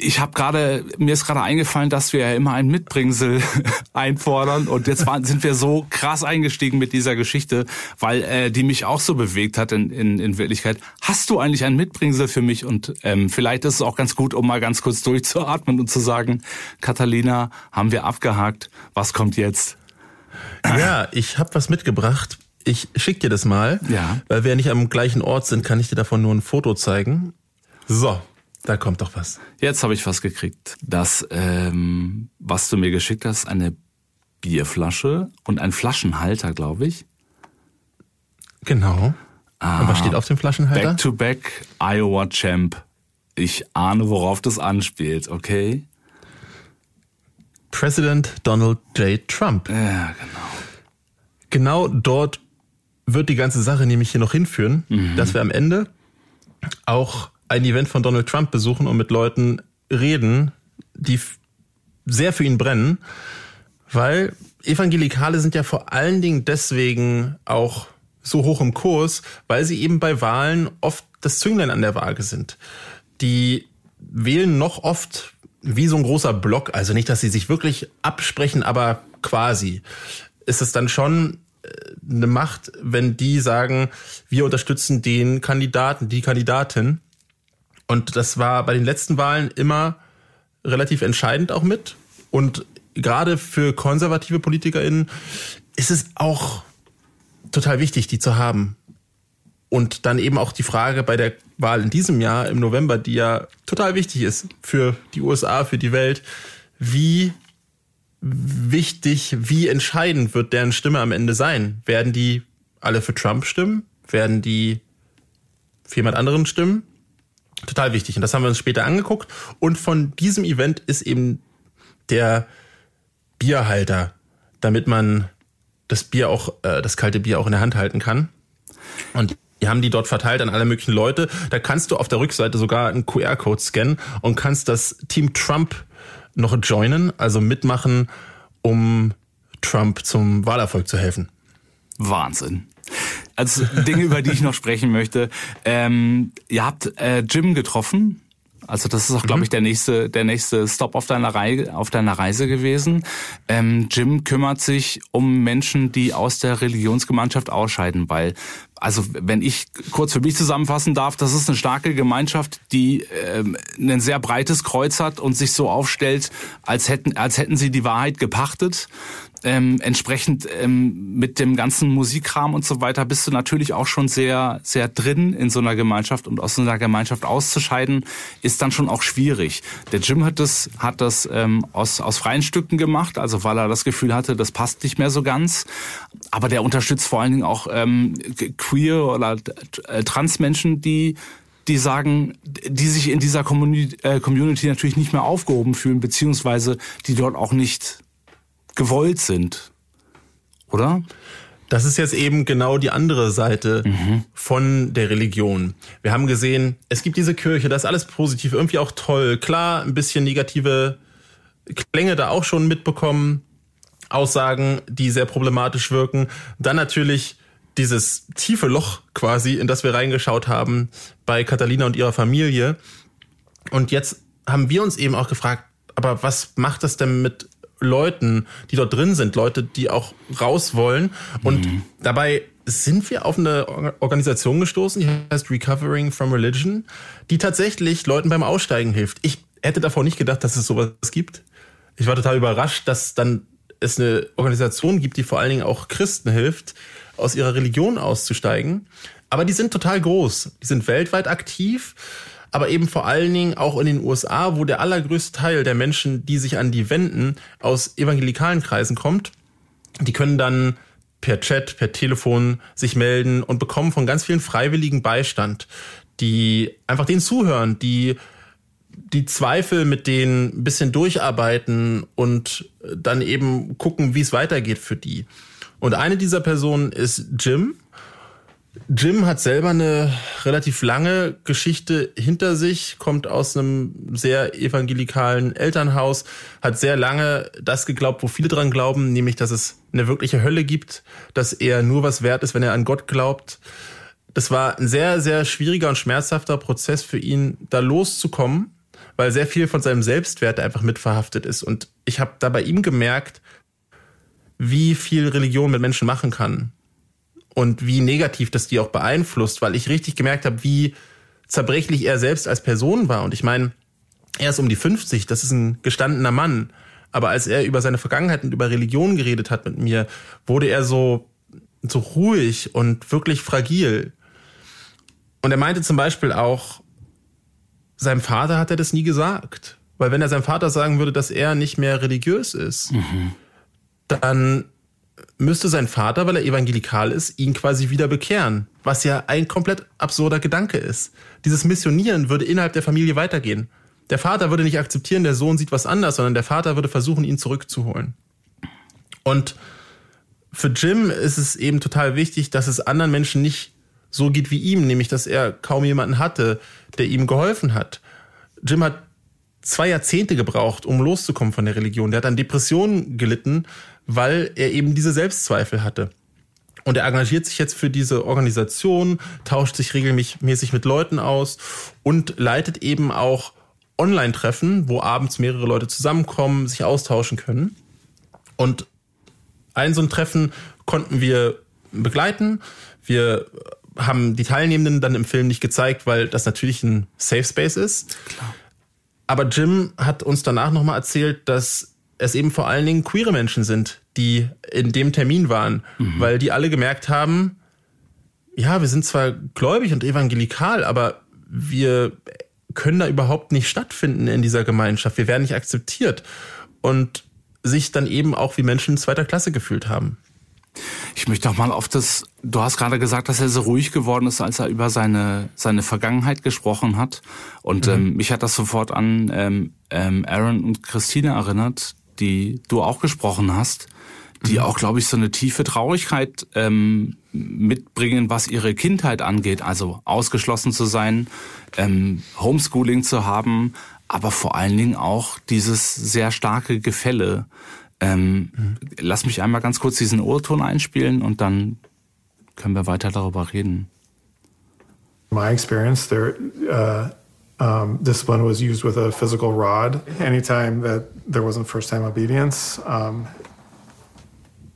ich habe gerade, mir ist gerade eingefallen, dass wir ja immer ein Mitbringsel einfordern und jetzt waren, sind wir so krass eingestiegen mit dieser Geschichte, weil äh, die mich auch so bewegt hat in, in, in Wirklichkeit. Hast du eigentlich ein Mitbringsel für mich? Und ähm, vielleicht ist es auch ganz gut, um mal ganz kurz durchzuatmen und zu sagen, Catalina, haben wir abgehakt, was kommt jetzt? Ja, ich habe was mitgebracht. Ich schick dir das mal. Ja. Weil wir ja nicht am gleichen Ort sind, kann ich dir davon nur ein Foto zeigen. So, da kommt doch was. Jetzt habe ich was gekriegt. Das, ähm, was du mir geschickt hast, eine Bierflasche und ein Flaschenhalter, glaube ich. Genau. Ah, und was steht auf dem Flaschenhalter? Back to back Iowa Champ. Ich ahne, worauf das anspielt, okay? President Donald J. Trump. Ja, genau. Genau dort wird die ganze Sache nämlich hier noch hinführen, mhm. dass wir am Ende auch ein Event von Donald Trump besuchen und mit Leuten reden, die sehr für ihn brennen, weil Evangelikale sind ja vor allen Dingen deswegen auch so hoch im Kurs, weil sie eben bei Wahlen oft das Zünglein an der Waage sind. Die wählen noch oft wie so ein großer Block, also nicht, dass sie sich wirklich absprechen, aber quasi ist es dann schon äh, eine Macht, wenn die sagen, wir unterstützen den Kandidaten, die Kandidatin und das war bei den letzten Wahlen immer relativ entscheidend auch mit. Und gerade für konservative PolitikerInnen ist es auch total wichtig, die zu haben. Und dann eben auch die Frage bei der Wahl in diesem Jahr im November, die ja total wichtig ist für die USA, für die Welt, wie wichtig, wie entscheidend wird deren Stimme am Ende sein? Werden die alle für Trump stimmen? Werden die für jemand anderen stimmen? Total wichtig. Und das haben wir uns später angeguckt. Und von diesem Event ist eben der Bierhalter, damit man das Bier auch, äh, das kalte Bier auch in der Hand halten kann. Und die haben die dort verteilt an alle möglichen Leute. Da kannst du auf der Rückseite sogar einen QR-Code scannen und kannst das Team Trump noch joinen, also mitmachen, um Trump zum Wahlerfolg zu helfen. Wahnsinn als Dinge, über die ich noch sprechen möchte. Ähm, ihr habt äh, Jim getroffen. Also das ist auch, glaube mhm. ich, der nächste, der nächste Stop auf deiner, Reise, auf deiner Reise gewesen. Ähm, Jim kümmert sich um Menschen, die aus der Religionsgemeinschaft ausscheiden, weil, also wenn ich kurz für mich zusammenfassen darf, das ist eine starke Gemeinschaft, die ähm, ein sehr breites Kreuz hat und sich so aufstellt, als hätten, als hätten sie die Wahrheit gepachtet ähm, entsprechend ähm, mit dem ganzen Musikkram und so weiter bist du natürlich auch schon sehr, sehr drin in so einer Gemeinschaft und aus so einer Gemeinschaft auszuscheiden ist dann schon auch schwierig. Der Jim hat das, hat das ähm, aus, aus freien Stücken gemacht, also weil er das Gefühl hatte, das passt nicht mehr so ganz. Aber der unterstützt vor allen Dingen auch ähm, queer oder äh, Transmenschen, die die sagen, die sich in dieser äh, Community natürlich nicht mehr aufgehoben fühlen, beziehungsweise die dort auch nicht gewollt sind. Oder? Das ist jetzt eben genau die andere Seite mhm. von der Religion. Wir haben gesehen, es gibt diese Kirche, das ist alles positiv, irgendwie auch toll. Klar, ein bisschen negative Klänge da auch schon mitbekommen. Aussagen, die sehr problematisch wirken. Dann natürlich dieses tiefe Loch quasi, in das wir reingeschaut haben bei Catalina und ihrer Familie. Und jetzt haben wir uns eben auch gefragt, aber was macht das denn mit Leuten, die dort drin sind, Leute, die auch raus wollen. Und mhm. dabei sind wir auf eine Organisation gestoßen, die heißt Recovering from Religion, die tatsächlich Leuten beim Aussteigen hilft. Ich hätte davor nicht gedacht, dass es sowas gibt. Ich war total überrascht, dass dann es eine Organisation gibt, die vor allen Dingen auch Christen hilft, aus ihrer Religion auszusteigen. Aber die sind total groß. Die sind weltweit aktiv aber eben vor allen Dingen auch in den USA, wo der allergrößte Teil der Menschen, die sich an die wenden, aus evangelikalen Kreisen kommt. Die können dann per Chat, per Telefon sich melden und bekommen von ganz vielen Freiwilligen Beistand, die einfach denen zuhören, die die Zweifel mit denen ein bisschen durcharbeiten und dann eben gucken, wie es weitergeht für die. Und eine dieser Personen ist Jim. Jim hat selber eine relativ lange Geschichte hinter sich, kommt aus einem sehr evangelikalen Elternhaus, hat sehr lange das geglaubt, wo viele dran glauben, nämlich, dass es eine wirkliche Hölle gibt, dass er nur was wert ist, wenn er an Gott glaubt. Das war ein sehr, sehr schwieriger und schmerzhafter Prozess für ihn, da loszukommen, weil sehr viel von seinem Selbstwert einfach mitverhaftet ist. Und ich habe da bei ihm gemerkt, wie viel Religion mit Menschen machen kann und wie negativ das die auch beeinflusst, weil ich richtig gemerkt habe, wie zerbrechlich er selbst als Person war. Und ich meine, er ist um die 50, das ist ein gestandener Mann. Aber als er über seine Vergangenheit und über Religion geredet hat mit mir, wurde er so, so ruhig und wirklich fragil. Und er meinte zum Beispiel auch, seinem Vater hat er das nie gesagt. Weil wenn er seinem Vater sagen würde, dass er nicht mehr religiös ist, mhm. dann müsste sein Vater, weil er evangelikal ist, ihn quasi wieder bekehren. Was ja ein komplett absurder Gedanke ist. Dieses Missionieren würde innerhalb der Familie weitergehen. Der Vater würde nicht akzeptieren, der Sohn sieht was anders, sondern der Vater würde versuchen, ihn zurückzuholen. Und für Jim ist es eben total wichtig, dass es anderen Menschen nicht so geht wie ihm, nämlich dass er kaum jemanden hatte, der ihm geholfen hat. Jim hat zwei Jahrzehnte gebraucht, um loszukommen von der Religion. Der hat an Depressionen gelitten, weil er eben diese Selbstzweifel hatte. Und er engagiert sich jetzt für diese Organisation, tauscht sich regelmäßig mit Leuten aus und leitet eben auch Online-Treffen, wo abends mehrere Leute zusammenkommen, sich austauschen können. Und ein so ein Treffen konnten wir begleiten. Wir haben die Teilnehmenden dann im Film nicht gezeigt, weil das natürlich ein Safe Space ist. Klar. Aber Jim hat uns danach nochmal erzählt, dass es eben vor allen Dingen queere Menschen sind, die in dem Termin waren, mhm. weil die alle gemerkt haben, ja, wir sind zwar gläubig und evangelikal, aber wir können da überhaupt nicht stattfinden in dieser Gemeinschaft. Wir werden nicht akzeptiert und sich dann eben auch wie Menschen zweiter Klasse gefühlt haben. Ich möchte noch mal auf das, du hast gerade gesagt, dass er so ruhig geworden ist, als er über seine, seine Vergangenheit gesprochen hat. Und mhm. ähm, mich hat das sofort an ähm, ähm, Aaron und Christine erinnert, die du auch gesprochen hast, die mhm. auch, glaube ich, so eine tiefe Traurigkeit ähm, mitbringen, was ihre Kindheit angeht. Also ausgeschlossen zu sein, ähm, Homeschooling zu haben, aber vor allen Dingen auch dieses sehr starke Gefälle ähm, mhm. Lass mich einmal ganz kurz diesen Ohrton einspielen und dann können wir weiter darüber reden. My experience, there, uh, um, discipline was used with a physical rod. Anytime that there wasn't first-time obedience, um,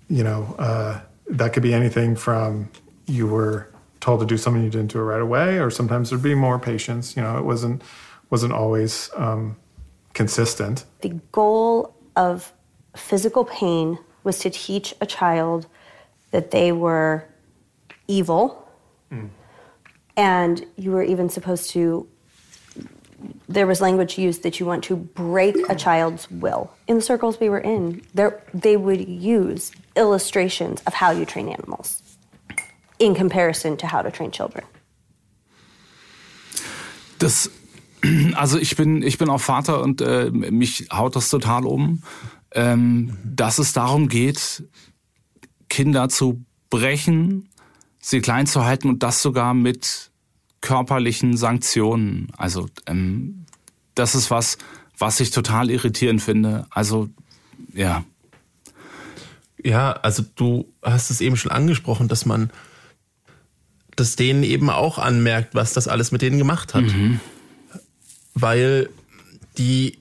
you know, uh, that could be anything from you were told to do something you didn't do it right away, or sometimes there'd be more patience. You know, it wasn't wasn't always um, consistent. The goal of physical pain was to teach a child that they were evil. Mm. And you were even supposed to, there was language used that you want to break a child's will. In the circles we were in, there, they would use illustrations of how you train animals in comparison to how to train children. Das, also ich bin, ich bin auch Vater und äh, mich haut das total um. ähm, dass es darum geht, Kinder zu brechen, sie klein zu halten und das sogar mit körperlichen Sanktionen. Also ähm, das ist was, was ich total irritierend finde. Also ja. Ja, also du hast es eben schon angesprochen, dass man das denen eben auch anmerkt, was das alles mit denen gemacht hat. Mhm. Weil die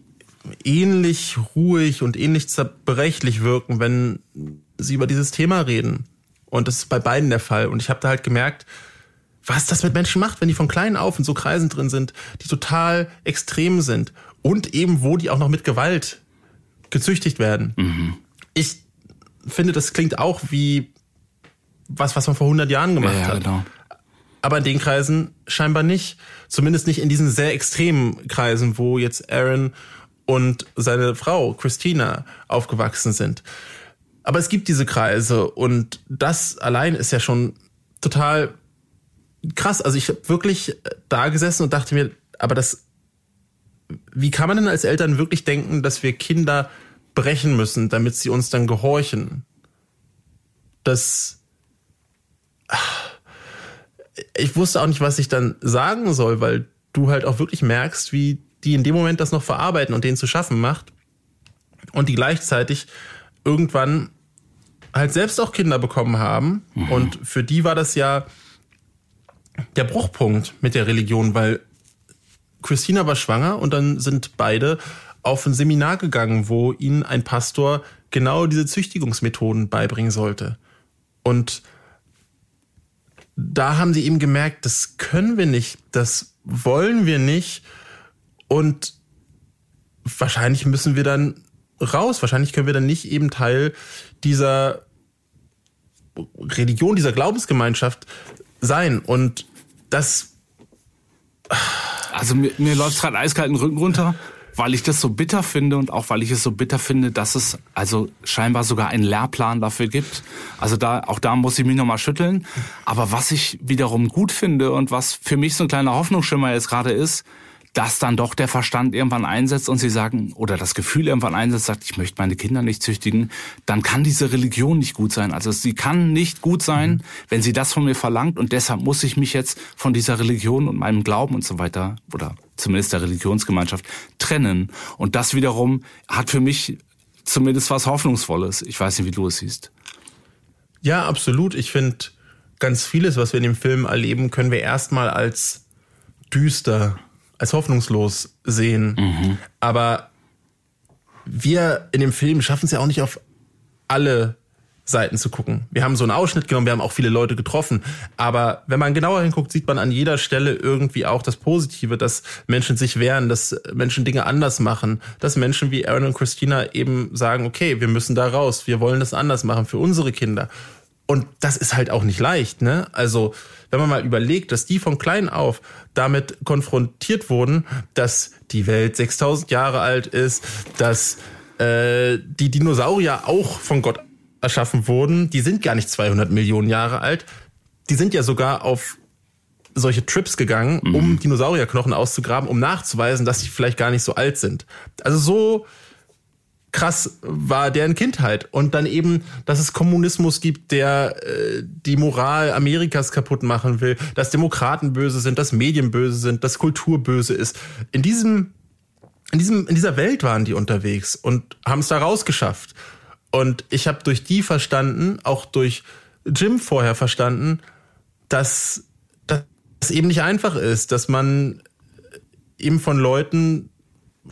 ähnlich ruhig und ähnlich zerbrechlich wirken, wenn sie über dieses Thema reden. Und das ist bei beiden der Fall. Und ich habe da halt gemerkt, was das mit Menschen macht, wenn die von klein auf in so Kreisen drin sind, die total extrem sind und eben wo die auch noch mit Gewalt gezüchtigt werden. Mhm. Ich finde, das klingt auch wie was, was man vor 100 Jahren gemacht ja, ja, hat. Genau. Aber in den Kreisen scheinbar nicht. Zumindest nicht in diesen sehr extremen Kreisen, wo jetzt Aaron und seine Frau Christina aufgewachsen sind. Aber es gibt diese Kreise und das allein ist ja schon total krass. Also ich habe wirklich da gesessen und dachte mir, aber das, wie kann man denn als Eltern wirklich denken, dass wir Kinder brechen müssen, damit sie uns dann gehorchen? Das, ich wusste auch nicht, was ich dann sagen soll, weil du halt auch wirklich merkst, wie die in dem Moment das noch verarbeiten und denen zu schaffen macht. Und die gleichzeitig irgendwann halt selbst auch Kinder bekommen haben. Mhm. Und für die war das ja der Bruchpunkt mit der Religion, weil Christina war schwanger und dann sind beide auf ein Seminar gegangen, wo ihnen ein Pastor genau diese Züchtigungsmethoden beibringen sollte. Und da haben sie eben gemerkt, das können wir nicht, das wollen wir nicht. Und wahrscheinlich müssen wir dann raus. Wahrscheinlich können wir dann nicht eben Teil dieser Religion, dieser Glaubensgemeinschaft sein. Und das. Also mir, mir läuft gerade eiskalt den Rücken runter weil ich das so bitter finde und auch weil ich es so bitter finde, dass es also scheinbar sogar einen Lehrplan dafür gibt. Also da, auch da muss ich mich nochmal schütteln. Aber was ich wiederum gut finde und was für mich so ein kleiner Hoffnungsschimmer jetzt gerade ist, dass dann doch der Verstand irgendwann einsetzt und sie sagen, oder das Gefühl irgendwann einsetzt, sagt, ich möchte meine Kinder nicht züchtigen, dann kann diese Religion nicht gut sein. Also sie kann nicht gut sein, mhm. wenn sie das von mir verlangt und deshalb muss ich mich jetzt von dieser Religion und meinem Glauben und so weiter, oder zumindest der Religionsgemeinschaft, trennen. Und das wiederum hat für mich zumindest was Hoffnungsvolles. Ich weiß nicht, wie du es siehst. Ja, absolut. Ich finde, ganz vieles, was wir in dem Film erleben, können wir erstmal als düster als hoffnungslos sehen. Mhm. Aber wir in dem Film schaffen es ja auch nicht auf alle Seiten zu gucken. Wir haben so einen Ausschnitt genommen, wir haben auch viele Leute getroffen. Aber wenn man genauer hinguckt, sieht man an jeder Stelle irgendwie auch das Positive, dass Menschen sich wehren, dass Menschen Dinge anders machen, dass Menschen wie Aaron und Christina eben sagen, okay, wir müssen da raus, wir wollen das anders machen für unsere Kinder. Und das ist halt auch nicht leicht, ne? Also, wenn man mal überlegt, dass die von klein auf damit konfrontiert wurden, dass die Welt 6000 Jahre alt ist, dass äh, die Dinosaurier auch von Gott erschaffen wurden, die sind gar nicht 200 Millionen Jahre alt, die sind ja sogar auf solche Trips gegangen, um mhm. Dinosaurierknochen auszugraben, um nachzuweisen, dass sie vielleicht gar nicht so alt sind. Also so krass war deren Kindheit. Und dann eben, dass es Kommunismus gibt, der äh, die Moral Amerikas kaputt machen will, dass Demokraten böse sind, dass Medien böse sind, dass Kultur böse ist. In diesem, in diesem, in dieser Welt waren die unterwegs und haben es da rausgeschafft. Und ich habe durch die verstanden, auch durch Jim vorher verstanden, dass das eben nicht einfach ist, dass man eben von Leuten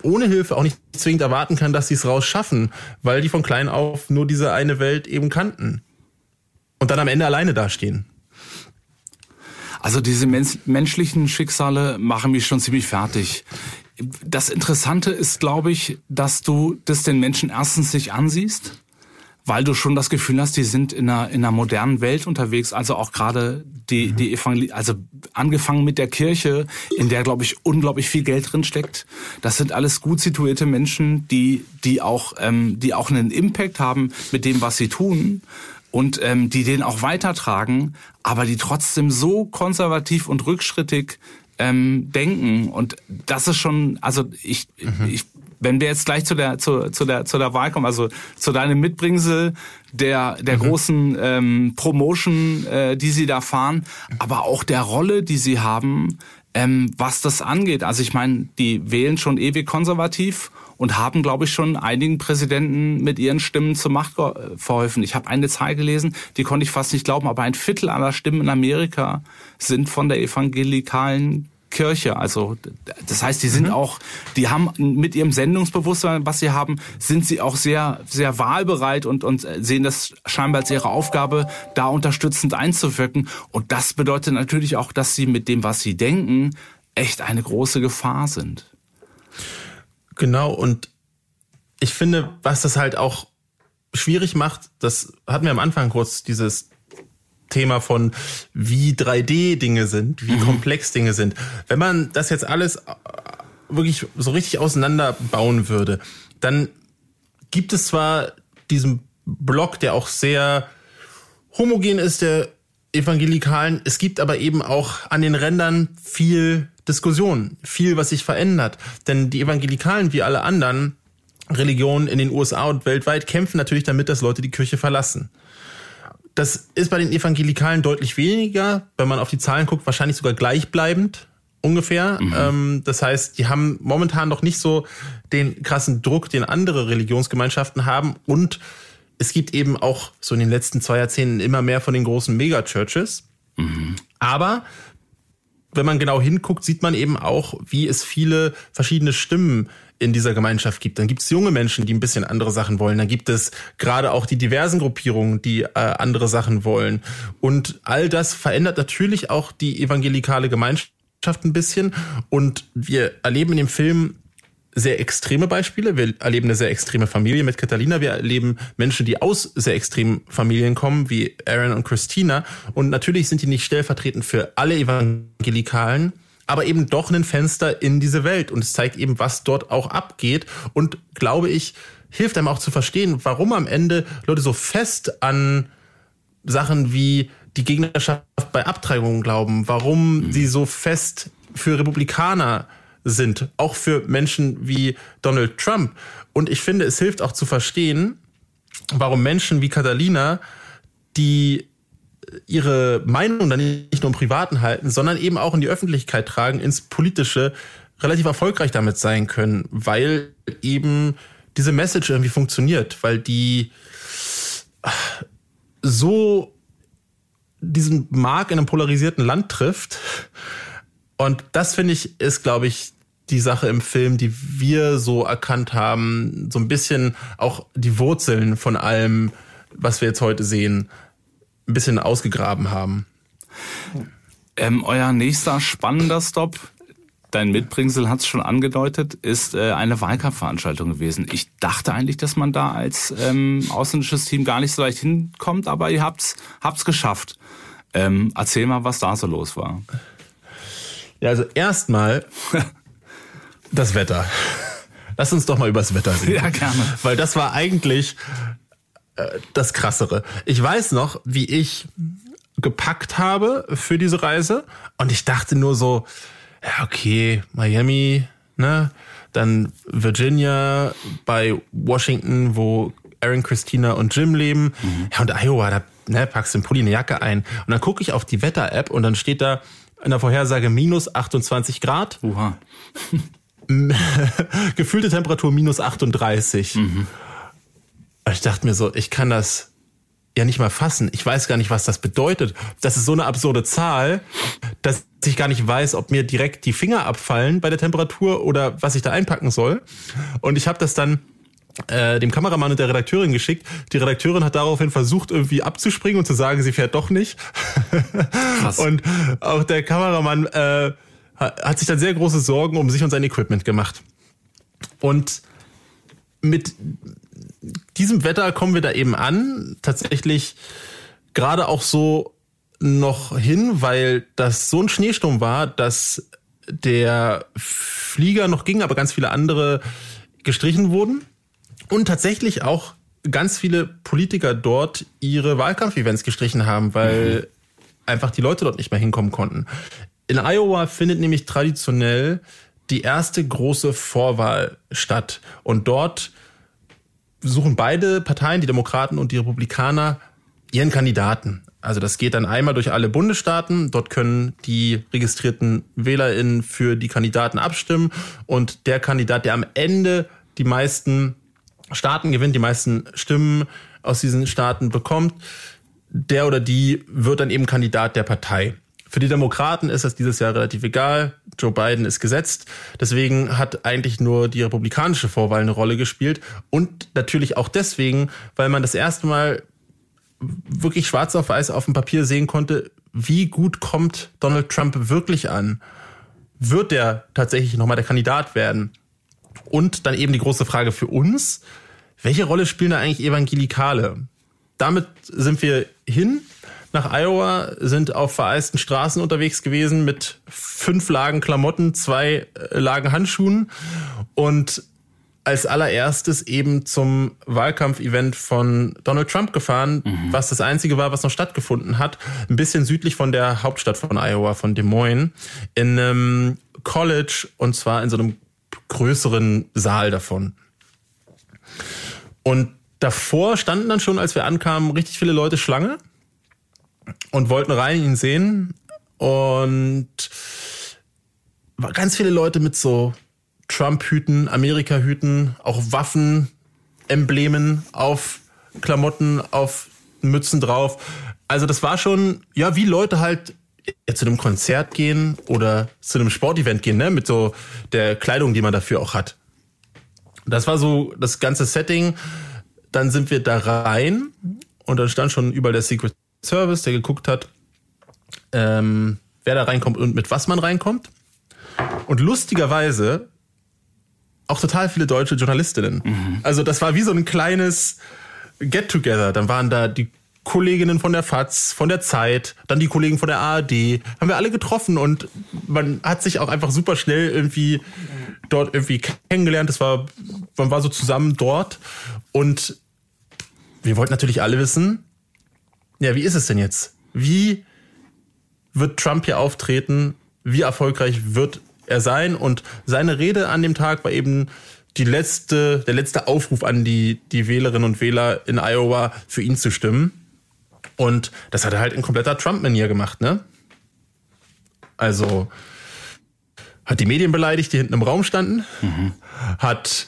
ohne Hilfe auch nicht zwingend erwarten kann, dass sie es rausschaffen, weil die von klein auf nur diese eine Welt eben kannten. Und dann am Ende alleine dastehen. Also diese menschlichen Schicksale machen mich schon ziemlich fertig. Das Interessante ist, glaube ich, dass du das den Menschen erstens nicht ansiehst weil du schon das Gefühl hast, die sind in einer, in einer modernen Welt unterwegs, also auch gerade die, die Evangel also angefangen mit der Kirche, in der, glaube ich, unglaublich viel Geld drin steckt. Das sind alles gut situierte Menschen, die, die auch, ähm, die auch einen Impact haben mit dem, was sie tun und ähm, die den auch weitertragen, aber die trotzdem so konservativ und rückschrittig ähm, denken. Und das ist schon, also ich, mhm. ich wenn wir jetzt gleich zu der zu, zu der zu der Wahl kommen, also zu deinem Mitbringsel der der mhm. großen ähm, Promotion, äh, die sie da fahren, aber auch der Rolle, die sie haben, ähm, was das angeht. Also ich meine, die wählen schon ewig konservativ und haben, glaube ich, schon einigen Präsidenten mit ihren Stimmen zur Macht verholfen. Ich habe eine Zahl gelesen, die konnte ich fast nicht glauben, aber ein Viertel aller Stimmen in Amerika sind von der evangelikalen Kirche. Also das heißt, die sind mhm. auch, die haben mit ihrem Sendungsbewusstsein, was sie haben, sind sie auch sehr, sehr wahlbereit und, und sehen das scheinbar als ihre Aufgabe, da unterstützend einzuwirken. Und das bedeutet natürlich auch, dass sie mit dem, was sie denken, echt eine große Gefahr sind. Genau, und ich finde, was das halt auch schwierig macht, das hatten wir am Anfang kurz, dieses Thema von wie 3D-Dinge sind, wie mhm. komplex Dinge sind. Wenn man das jetzt alles äh, wirklich so richtig auseinanderbauen würde, dann gibt es zwar diesen Block, der auch sehr homogen ist, der Evangelikalen. Es gibt aber eben auch an den Rändern viel Diskussion, viel, was sich verändert. Denn die Evangelikalen, wie alle anderen Religionen in den USA und weltweit, kämpfen natürlich damit, dass Leute die Kirche verlassen das ist bei den Evangelikalen deutlich weniger, wenn man auf die Zahlen guckt, wahrscheinlich sogar gleichbleibend ungefähr. Mhm. Ähm, das heißt, die haben momentan noch nicht so den krassen Druck, den andere Religionsgemeinschaften haben. Und es gibt eben auch so in den letzten zwei Jahrzehnten immer mehr von den großen Megachurches. Mhm. Aber wenn man genau hinguckt, sieht man eben auch, wie es viele verschiedene Stimmen in dieser Gemeinschaft gibt. Dann gibt es junge Menschen, die ein bisschen andere Sachen wollen. Dann gibt es gerade auch die diversen Gruppierungen, die äh, andere Sachen wollen. Und all das verändert natürlich auch die evangelikale Gemeinschaft ein bisschen. Und wir erleben in dem Film sehr extreme Beispiele. Wir erleben eine sehr extreme Familie mit Catalina. Wir erleben Menschen, die aus sehr extremen Familien kommen, wie Aaron und Christina. Und natürlich sind die nicht stellvertretend für alle Evangelikalen, aber eben doch ein Fenster in diese Welt. Und es zeigt eben, was dort auch abgeht. Und glaube ich, hilft einem auch zu verstehen, warum am Ende Leute so fest an Sachen wie die Gegnerschaft bei Abtreibungen glauben, warum mhm. sie so fest für Republikaner sind, auch für Menschen wie Donald Trump. Und ich finde, es hilft auch zu verstehen, warum Menschen wie Catalina, die ihre Meinung dann nicht nur im Privaten halten, sondern eben auch in die Öffentlichkeit tragen, ins Politische, relativ erfolgreich damit sein können, weil eben diese Message irgendwie funktioniert, weil die so diesen Mark in einem polarisierten Land trifft. Und das finde ich ist, glaube ich, die Sache im Film, die wir so erkannt haben, so ein bisschen auch die Wurzeln von allem, was wir jetzt heute sehen, ein bisschen ausgegraben haben. Ähm, euer nächster spannender Stop, dein Mitbringsel hat es schon angedeutet, ist äh, eine Wahlkampfveranstaltung gewesen. Ich dachte eigentlich, dass man da als ähm, ausländisches Team gar nicht so leicht hinkommt, aber ihr habt's, habt's geschafft. Ähm, erzähl mal, was da so los war. Ja, also erstmal das Wetter. Lass uns doch mal übers Wetter reden. Ja, gerne. Weil das war eigentlich äh, das Krassere. Ich weiß noch, wie ich gepackt habe für diese Reise und ich dachte nur so, ja, okay, Miami, ne? Dann Virginia, bei Washington, wo Aaron, Christina und Jim leben. Mhm. Ja, und Iowa, da ne, packst du den Pulli eine Jacke ein. Und dann gucke ich auf die Wetter-App und dann steht da in der Vorhersage minus 28 Grad. Uha. Gefühlte Temperatur minus 38. Mhm. Ich dachte mir so, ich kann das ja nicht mal fassen. Ich weiß gar nicht, was das bedeutet. Das ist so eine absurde Zahl, dass ich gar nicht weiß, ob mir direkt die Finger abfallen bei der Temperatur oder was ich da einpacken soll. Und ich habe das dann äh, dem Kameramann und der Redakteurin geschickt. Die Redakteurin hat daraufhin versucht, irgendwie abzuspringen und zu sagen, sie fährt doch nicht. Krass. Und auch der Kameramann äh, hat sich dann sehr große Sorgen um sich und sein Equipment gemacht. Und mit diesem Wetter kommen wir da eben an. Tatsächlich gerade auch so noch hin, weil das so ein Schneesturm war, dass der Flieger noch ging, aber ganz viele andere gestrichen wurden. Und tatsächlich auch ganz viele Politiker dort ihre Wahlkampfevents gestrichen haben, weil mhm. einfach die Leute dort nicht mehr hinkommen konnten. In Iowa findet nämlich traditionell die erste große Vorwahl statt. Und dort suchen beide Parteien, die Demokraten und die Republikaner, ihren Kandidaten. Also das geht dann einmal durch alle Bundesstaaten. Dort können die registrierten WählerInnen für die Kandidaten abstimmen. Und der Kandidat, der am Ende die meisten Staaten gewinnt, die meisten Stimmen aus diesen Staaten bekommt, der oder die wird dann eben Kandidat der Partei. Für die Demokraten ist das dieses Jahr relativ egal. Joe Biden ist gesetzt. Deswegen hat eigentlich nur die republikanische Vorwahl eine Rolle gespielt. Und natürlich auch deswegen, weil man das erste Mal wirklich schwarz auf weiß auf dem Papier sehen konnte, wie gut kommt Donald Trump wirklich an? Wird der tatsächlich nochmal der Kandidat werden? Und dann eben die große Frage für uns, welche Rolle spielen da eigentlich Evangelikale? Damit sind wir hin nach Iowa, sind auf vereisten Straßen unterwegs gewesen mit fünf Lagen Klamotten, zwei äh, Lagen Handschuhen und als allererstes eben zum Wahlkampfevent von Donald Trump gefahren, mhm. was das einzige war, was noch stattgefunden hat, ein bisschen südlich von der Hauptstadt von Iowa, von Des Moines, in einem College und zwar in so einem größeren Saal davon. Und davor standen dann schon, als wir ankamen, richtig viele Leute Schlange. Und wollten rein ihn sehen. Und ganz viele Leute mit so Trump-Hüten, Amerika-Hüten, auch Waffen, Emblemen auf Klamotten, auf Mützen drauf. Also das war schon, ja, wie Leute halt zu einem Konzert gehen oder zu einem Sportevent gehen, ne, mit so der Kleidung, die man dafür auch hat. Das war so das ganze Setting. Dann sind wir da rein und dann stand schon überall der Secret Service, der geguckt hat, ähm, wer da reinkommt und mit was man reinkommt. Und lustigerweise auch total viele deutsche Journalistinnen. Mhm. Also das war wie so ein kleines Get-Together. Dann waren da die Kolleginnen von der FAZ, von der Zeit, dann die Kollegen von der ARD, haben wir alle getroffen und man hat sich auch einfach super schnell irgendwie dort irgendwie kennengelernt. Das war, man war so zusammen dort und wir wollten natürlich alle wissen, ja, wie ist es denn jetzt? Wie wird Trump hier auftreten? Wie erfolgreich wird er sein? Und seine Rede an dem Tag war eben die letzte, der letzte Aufruf an die, die Wählerinnen und Wähler in Iowa, für ihn zu stimmen. Und das hat er halt in kompletter Trump-Manier gemacht, ne? Also hat die Medien beleidigt, die hinten im Raum standen, mhm. hat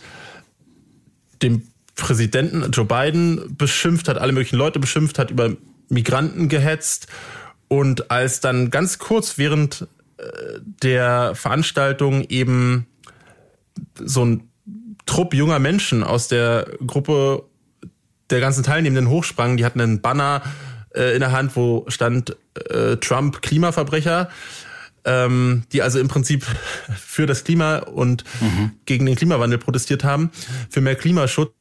den Präsidenten Joe Biden beschimpft, hat alle möglichen Leute beschimpft, hat über Migranten gehetzt. Und als dann ganz kurz während äh, der Veranstaltung eben so ein Trupp junger Menschen aus der Gruppe der ganzen Teilnehmenden hochsprangen, die hatten einen Banner äh, in der Hand, wo stand äh, Trump Klimaverbrecher, ähm, die also im Prinzip für das Klima und mhm. gegen den Klimawandel protestiert haben, für mehr Klimaschutz.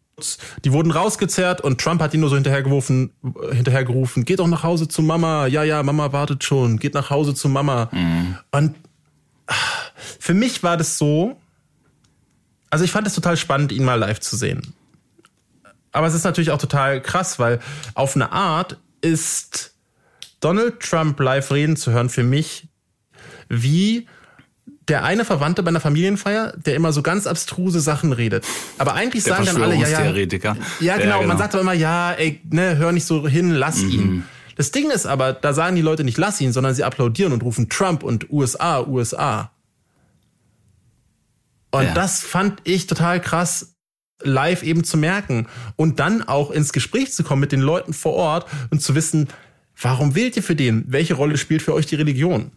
Die wurden rausgezerrt und Trump hat ihn nur so hinterhergerufen, hinterhergerufen, geht doch nach Hause zu Mama. Ja, ja, Mama wartet schon. Geht nach Hause zu Mama. Mhm. Und für mich war das so, also ich fand es total spannend, ihn mal live zu sehen. Aber es ist natürlich auch total krass, weil auf eine Art ist Donald Trump live reden zu hören für mich wie der eine Verwandte bei einer Familienfeier, der immer so ganz abstruse Sachen redet. Aber eigentlich der sagen dann alle, ja, ja. Ja, genau. Ja, genau. Man sagt aber immer, ja, ey, ne, hör nicht so hin, lass mhm. ihn. Das Ding ist aber, da sagen die Leute nicht, lass ihn, sondern sie applaudieren und rufen Trump und USA, USA. Und ja. das fand ich total krass, live eben zu merken. Und dann auch ins Gespräch zu kommen mit den Leuten vor Ort und zu wissen, warum wählt ihr für den? Welche Rolle spielt für euch die Religion?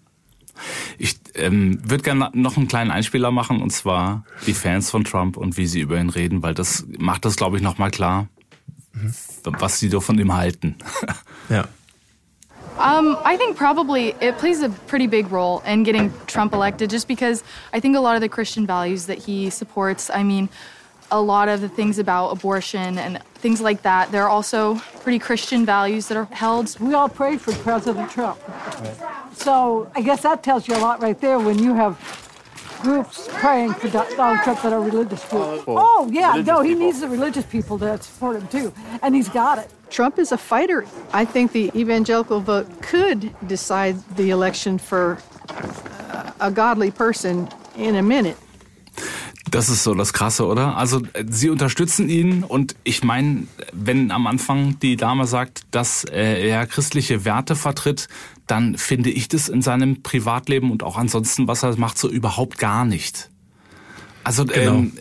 Ich ähm, würde gerne noch einen kleinen Einspieler machen, und zwar die Fans von Trump und wie sie über ihn reden, weil das macht das, glaube ich, nochmal klar, mhm. was sie doch von ihm halten. ja. Um, I think probably it plays a pretty big role in getting Trump elected just because I think a lot of the Christian values that he supports, I mean, a lot of the things about abortion and things like that, there are also pretty Christian values that are held. We all prayed for President Trump. So I guess that tells you a lot right there when you have groups praying for Donald Trump that are religious groups. Oh, oh yeah, no, he people. needs the religious people to support him too, and he's got it. Trump is a fighter. I think the evangelical vote could decide the election for uh, a godly person in a minute. Das ist so das Krasse, oder? Also sie unterstützen ihn und ich meine, wenn am Anfang die Dame sagt, dass er christliche Werte vertritt, dann finde ich das in seinem Privatleben und auch ansonsten, was er macht, so überhaupt gar nicht. Also genau. ähm,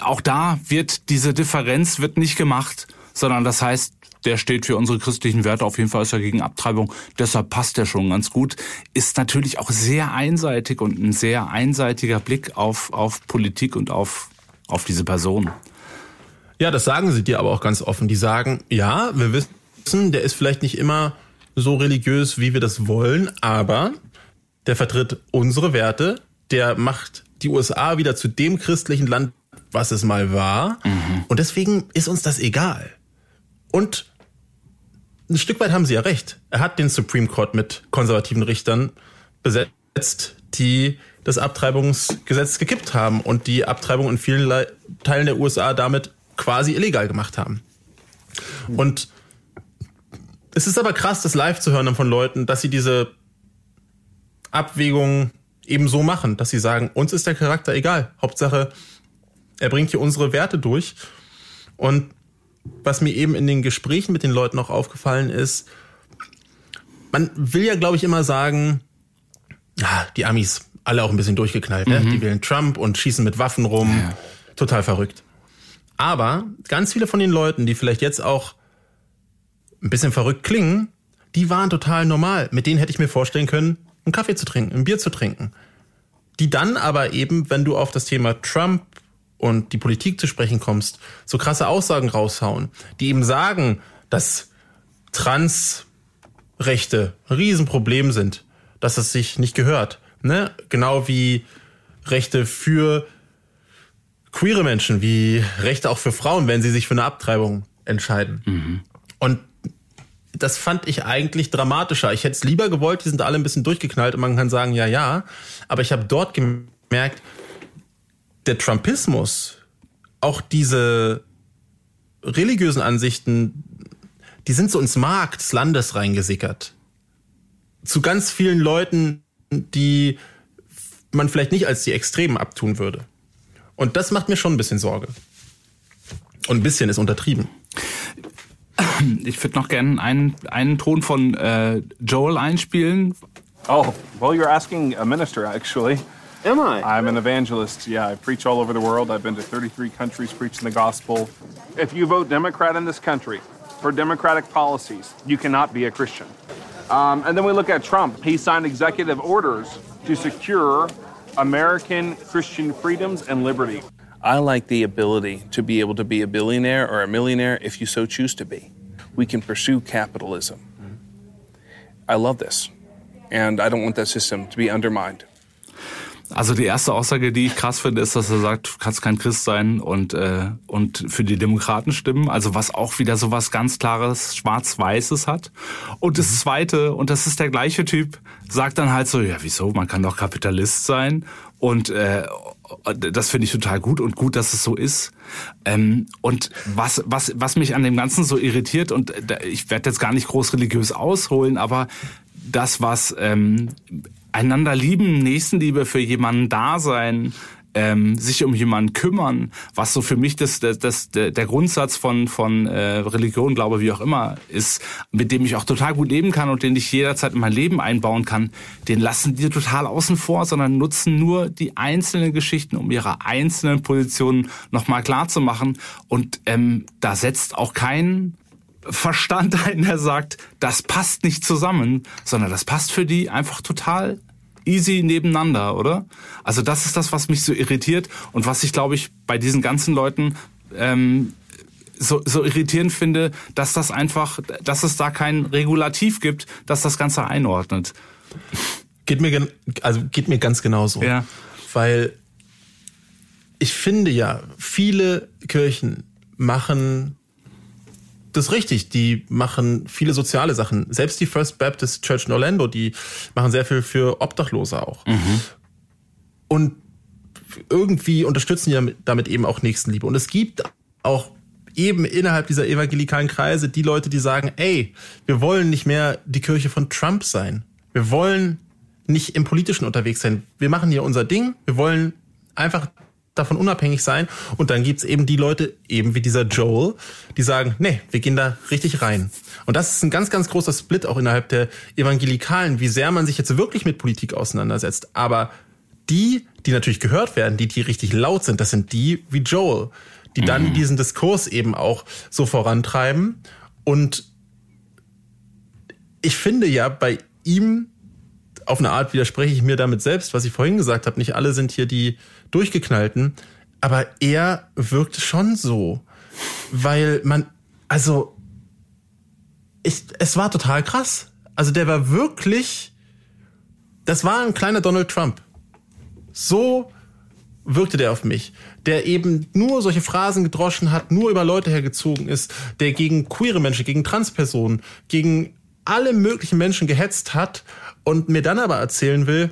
auch da wird diese Differenz wird nicht gemacht, sondern das heißt, der steht für unsere christlichen Werte, auf jeden Fall ist er gegen Abtreibung, deshalb passt er schon ganz gut, ist natürlich auch sehr einseitig und ein sehr einseitiger Blick auf, auf Politik und auf, auf diese Person. Ja, das sagen sie dir aber auch ganz offen. Die sagen, ja, wir wissen, der ist vielleicht nicht immer so religiös, wie wir das wollen, aber der vertritt unsere Werte, der macht die USA wieder zu dem christlichen Land, was es mal war. Mhm. Und deswegen ist uns das egal. Und ein Stück weit haben sie ja recht. Er hat den Supreme Court mit konservativen Richtern besetzt, die das Abtreibungsgesetz gekippt haben und die Abtreibung in vielen Teilen der USA damit quasi illegal gemacht haben. Und es ist aber krass, das live zu hören von Leuten, dass sie diese Abwägung eben so machen, dass sie sagen, uns ist der Charakter egal. Hauptsache, er bringt hier unsere Werte durch. Und was mir eben in den Gesprächen mit den Leuten auch aufgefallen ist, man will ja, glaube ich, immer sagen, ah, die Amis, alle auch ein bisschen durchgeknallt, ne? Die wählen Trump und schießen mit Waffen rum. Total verrückt. Aber ganz viele von den Leuten, die vielleicht jetzt auch ein bisschen verrückt klingen, die waren total normal. Mit denen hätte ich mir vorstellen können, einen Kaffee zu trinken, ein Bier zu trinken. Die dann aber eben, wenn du auf das Thema Trump und die Politik zu sprechen kommst, so krasse Aussagen raushauen, die eben sagen, dass Transrechte ein Riesenproblem sind, dass es sich nicht gehört. Ne? Genau wie Rechte für queere Menschen, wie Rechte auch für Frauen, wenn sie sich für eine Abtreibung entscheiden. Und das fand ich eigentlich dramatischer. Ich hätte es lieber gewollt, die sind alle ein bisschen durchgeknallt und man kann sagen, ja, ja. Aber ich habe dort gemerkt, der Trumpismus, auch diese religiösen Ansichten, die sind so ins Mark des Landes reingesickert. Zu ganz vielen Leuten, die man vielleicht nicht als die Extremen abtun würde. Und das macht mir schon ein bisschen Sorge. Und ein bisschen ist untertrieben. Ich würde noch gerne einen, einen Ton von äh, Joel einspielen. Oh, well, you're asking a minister, actually. Am I? I'm an evangelist. Yeah, I preach all over the world. I've been to 33 countries preaching the gospel. If you vote Democrat in this country for Democratic policies, you cannot be a Christian. Um, and then we look at Trump. He signed executive orders to secure American Christian freedoms and liberty. I like the ability to be able to be a billionaire or a millionaire if you so choose to be. We can pursue capitalism. I love this. And I don't want that system to be undermined. Also die erste Aussage, die ich krass finde, ist, dass er sagt, du kannst kein Christ sein und äh, und für die Demokraten stimmen. Also was auch wieder so was ganz klares Schwarz-Weißes hat. Und das Zweite, und das ist der gleiche Typ, sagt dann halt so, ja wieso? Man kann doch Kapitalist sein und äh, das finde ich total gut und gut, dass es so ist. Ähm, und was, was, was mich an dem Ganzen so irritiert, und da- ich werde jetzt gar nicht groß religiös ausholen, aber das, was ähm, einander lieben, Nächstenliebe für jemanden da sein, ähm, sich um jemanden kümmern, was so für mich das, das, das der Grundsatz von von äh, Religion, Glaube, wie auch immer ist, mit dem ich auch total gut leben kann und den ich jederzeit in mein Leben einbauen kann, den lassen die total außen vor, sondern nutzen nur die einzelnen Geschichten, um ihre einzelnen Positionen nochmal klar zu machen. Und ähm, da setzt auch kein Verstand ein, der sagt, das passt nicht zusammen, sondern das passt für die einfach total easy nebeneinander, oder? Also das ist das, was mich so irritiert und was ich, glaube ich, bei diesen ganzen Leuten ähm, so, so irritierend finde, dass das einfach, dass es da kein Regulativ gibt, das das Ganze einordnet. Geht mir, also geht mir ganz genauso. Ja. Weil ich finde ja, viele Kirchen machen das richtig. Die machen viele soziale Sachen. Selbst die First Baptist Church in Orlando, die machen sehr viel für Obdachlose auch. Und irgendwie unterstützen die damit, damit eben auch Nächstenliebe. Und es gibt auch eben innerhalb dieser evangelikalen Kreise die Leute, die sagen, ey, wir wollen nicht mehr die Kirche von Trump sein. Wir wollen nicht im Politischen unterwegs sein. Wir machen hier unser Ding. Wir wollen einfach davon unabhängig sein. Und dann gibt's eben die Leute, eben wie dieser Joel, die sagen, nee, wir gehen da richtig rein. Und das ist ein ganz, ganz großer Split auch innerhalb der Evangelikalen, wie sehr man sich jetzt wirklich mit Politik auseinandersetzt. Aber die, die natürlich gehört werden, die, die richtig laut sind, das sind die wie Joel, die dann diesen Diskurs eben auch so vorantreiben. Und ich finde ja bei ihm, auf eine Art widerspreche ich mir damit selbst, was ich vorhin gesagt habe, nicht alle sind hier die durchgeknallten, aber er wirkte schon so, weil man, also, ich, es war total krass. Also der war wirklich, das war ein kleiner Donald Trump. So wirkte der auf mich, der eben nur solche Phrasen gedroschen hat, nur über Leute hergezogen ist, der gegen queere Menschen, gegen Transpersonen, gegen alle möglichen Menschen gehetzt hat und mir dann aber erzählen will,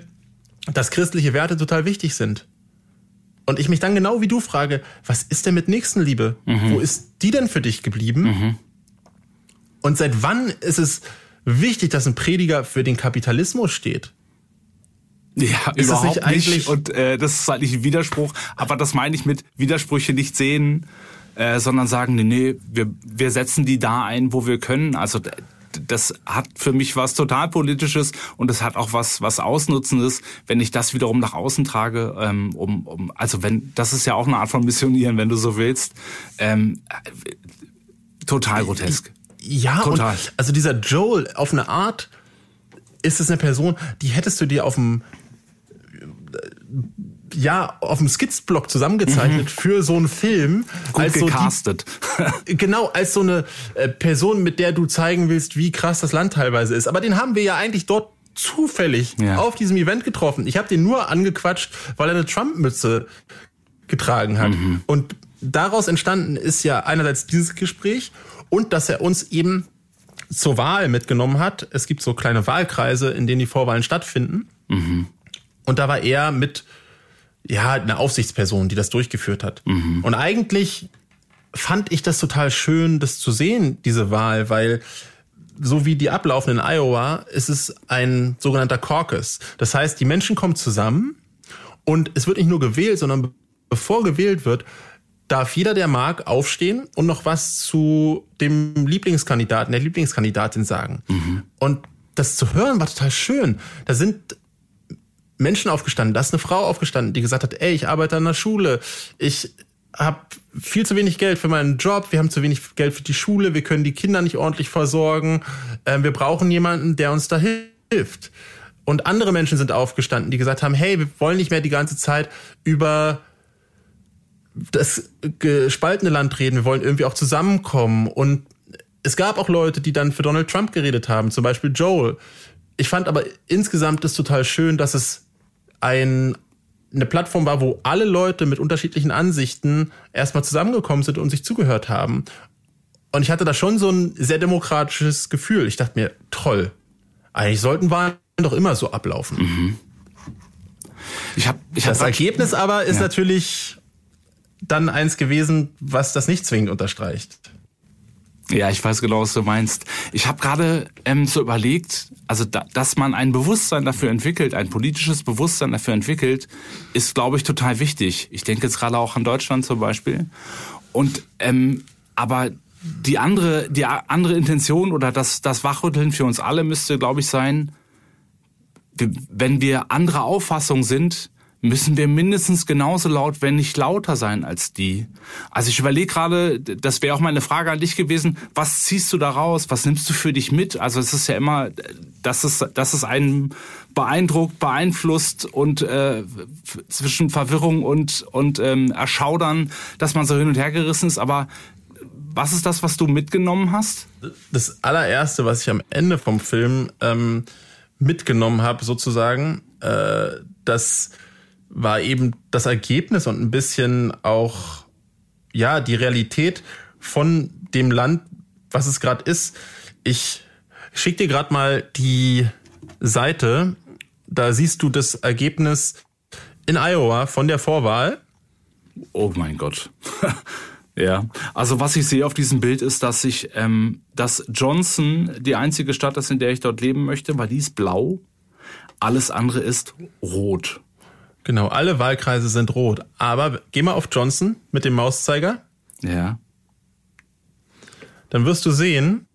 dass christliche Werte total wichtig sind. Und ich mich dann genau wie du frage, was ist denn mit Nächstenliebe? Wo ist die denn für dich geblieben? Und seit wann ist es wichtig, dass ein Prediger für den Kapitalismus steht? Ja, Ist das überhaupt nicht eigentlich- nicht. Und äh, das ist halt nicht ein Widerspruch, aber das meine ich mit Widersprüche nicht sehen, äh, sondern sagen, nee, nee, wir, wir setzen die da ein, wo wir können. Also das hat für mich was total Politisches und es hat auch was, was Ausnutzendes, wenn ich das wiederum nach außen trage, ähm, um, um, also wenn, das ist ja auch eine Art von Missionieren, wenn du so willst. Ähm, total grotesk. Ja, Total. Und also dieser Joel, auf eine Art ist es eine Person, die hättest du dir auf dem ja, auf dem Skizblock zusammengezeichnet Mhm. für so einen Film. Gut so die- gecastet. genau, als so eine äh, Person, mit der du zeigen willst, wie krass das Land teilweise ist. Aber den haben wir ja eigentlich dort zufällig Ja. auf diesem Event getroffen. Ich habe den nur angequatscht, weil er eine Trump-Mütze getragen hat. Mhm. Und daraus entstanden ist ja einerseits dieses Gespräch und dass er uns eben zur Wahl mitgenommen hat. Es gibt so kleine Wahlkreise, in denen die Vorwahlen stattfinden. Mhm. Und da war er mit, ja, einer Aufsichtsperson, die das durchgeführt hat. Mhm. Und eigentlich fand ich das total schön, das zu sehen, diese Wahl, weil so wie die ablaufen in Iowa, ist es ein sogenannter Caucus. Das heißt, die Menschen kommen zusammen und es wird nicht nur gewählt, sondern be- bevor gewählt wird, darf jeder, der mag, aufstehen und noch was zu dem Lieblingskandidaten, der Lieblingskandidatin sagen. Und das zu hören war total schön. Da sind Menschen aufgestanden, da ist eine Frau aufgestanden, die gesagt hat, ey, ich arbeite an der Schule, ich habe viel zu wenig Geld für meinen Job, wir haben zu wenig Geld für die Schule, wir können die Kinder nicht ordentlich versorgen, ähm, wir brauchen jemanden, der uns da hilft. Und andere Menschen sind aufgestanden, die gesagt haben, hey, wir wollen nicht mehr die ganze Zeit über das gespaltene Land reden, wir wollen irgendwie auch zusammenkommen. Und es gab auch Leute, die dann für Donald Trump geredet haben, zum Beispiel Joel. Ich fand aber insgesamt es total schön, dass es ein, eine Plattform war, wo alle Leute mit unterschiedlichen Ansichten erstmal zusammengekommen sind und sich zugehört haben. Und ich hatte da schon so ein sehr demokratisches Gefühl. Ich dachte mir, toll. Eigentlich sollten Wahlen doch immer so ablaufen. Ich hab, ich das hab- Ergebnis aber ist Ja. natürlich dann eins gewesen, was das nicht zwingend unterstreicht. Ja, ich weiß genau, was du meinst. Ich habe gerade ähm, so überlegt, also da, dass man ein Bewusstsein dafür entwickelt, ein politisches Bewusstsein dafür entwickelt, ist, glaube ich, total wichtig. Ich denke jetzt gerade auch an Deutschland zum Beispiel. Und ähm, aber die andere, die andere Intention oder das, das Wachrütteln für uns alle müsste, glaube ich, sein, wenn wir anderer Auffassung sind, müssen wir mindestens genauso laut, wenn nicht lauter sein als die. Also ich überlege gerade, das wäre auch meine Frage an dich gewesen, was ziehst du da raus? Was nimmst du für dich mit? Also es ist ja immer, dass es, dass es einen beeindruckt, beeinflusst und äh, zwischen Verwirrung und, und ähm, Erschaudern, dass man so hin und her gerissen ist. Aber was ist das, was du mitgenommen hast? Das allererste, was ich am Ende vom Film ähm, mitgenommen habe, sozusagen, äh, das war eben das Ergebnis und ein bisschen auch ja die Realität von dem Land, was es gerade ist. Ich schick dir gerade mal die Seite. Da siehst du das Ergebnis in Iowa von der Vorwahl. Oh mein Gott. ja, also was ich sehe auf diesem Bild ist, dass ich, ähm, dass Johnson die einzige Stadt ist, in der ich dort leben möchte, weil die ist blau. Alles andere ist rot. Genau, alle Wahlkreise sind rot. Aber geh mal auf Johnson mit dem Mauszeiger. Ja. Dann wirst du sehen,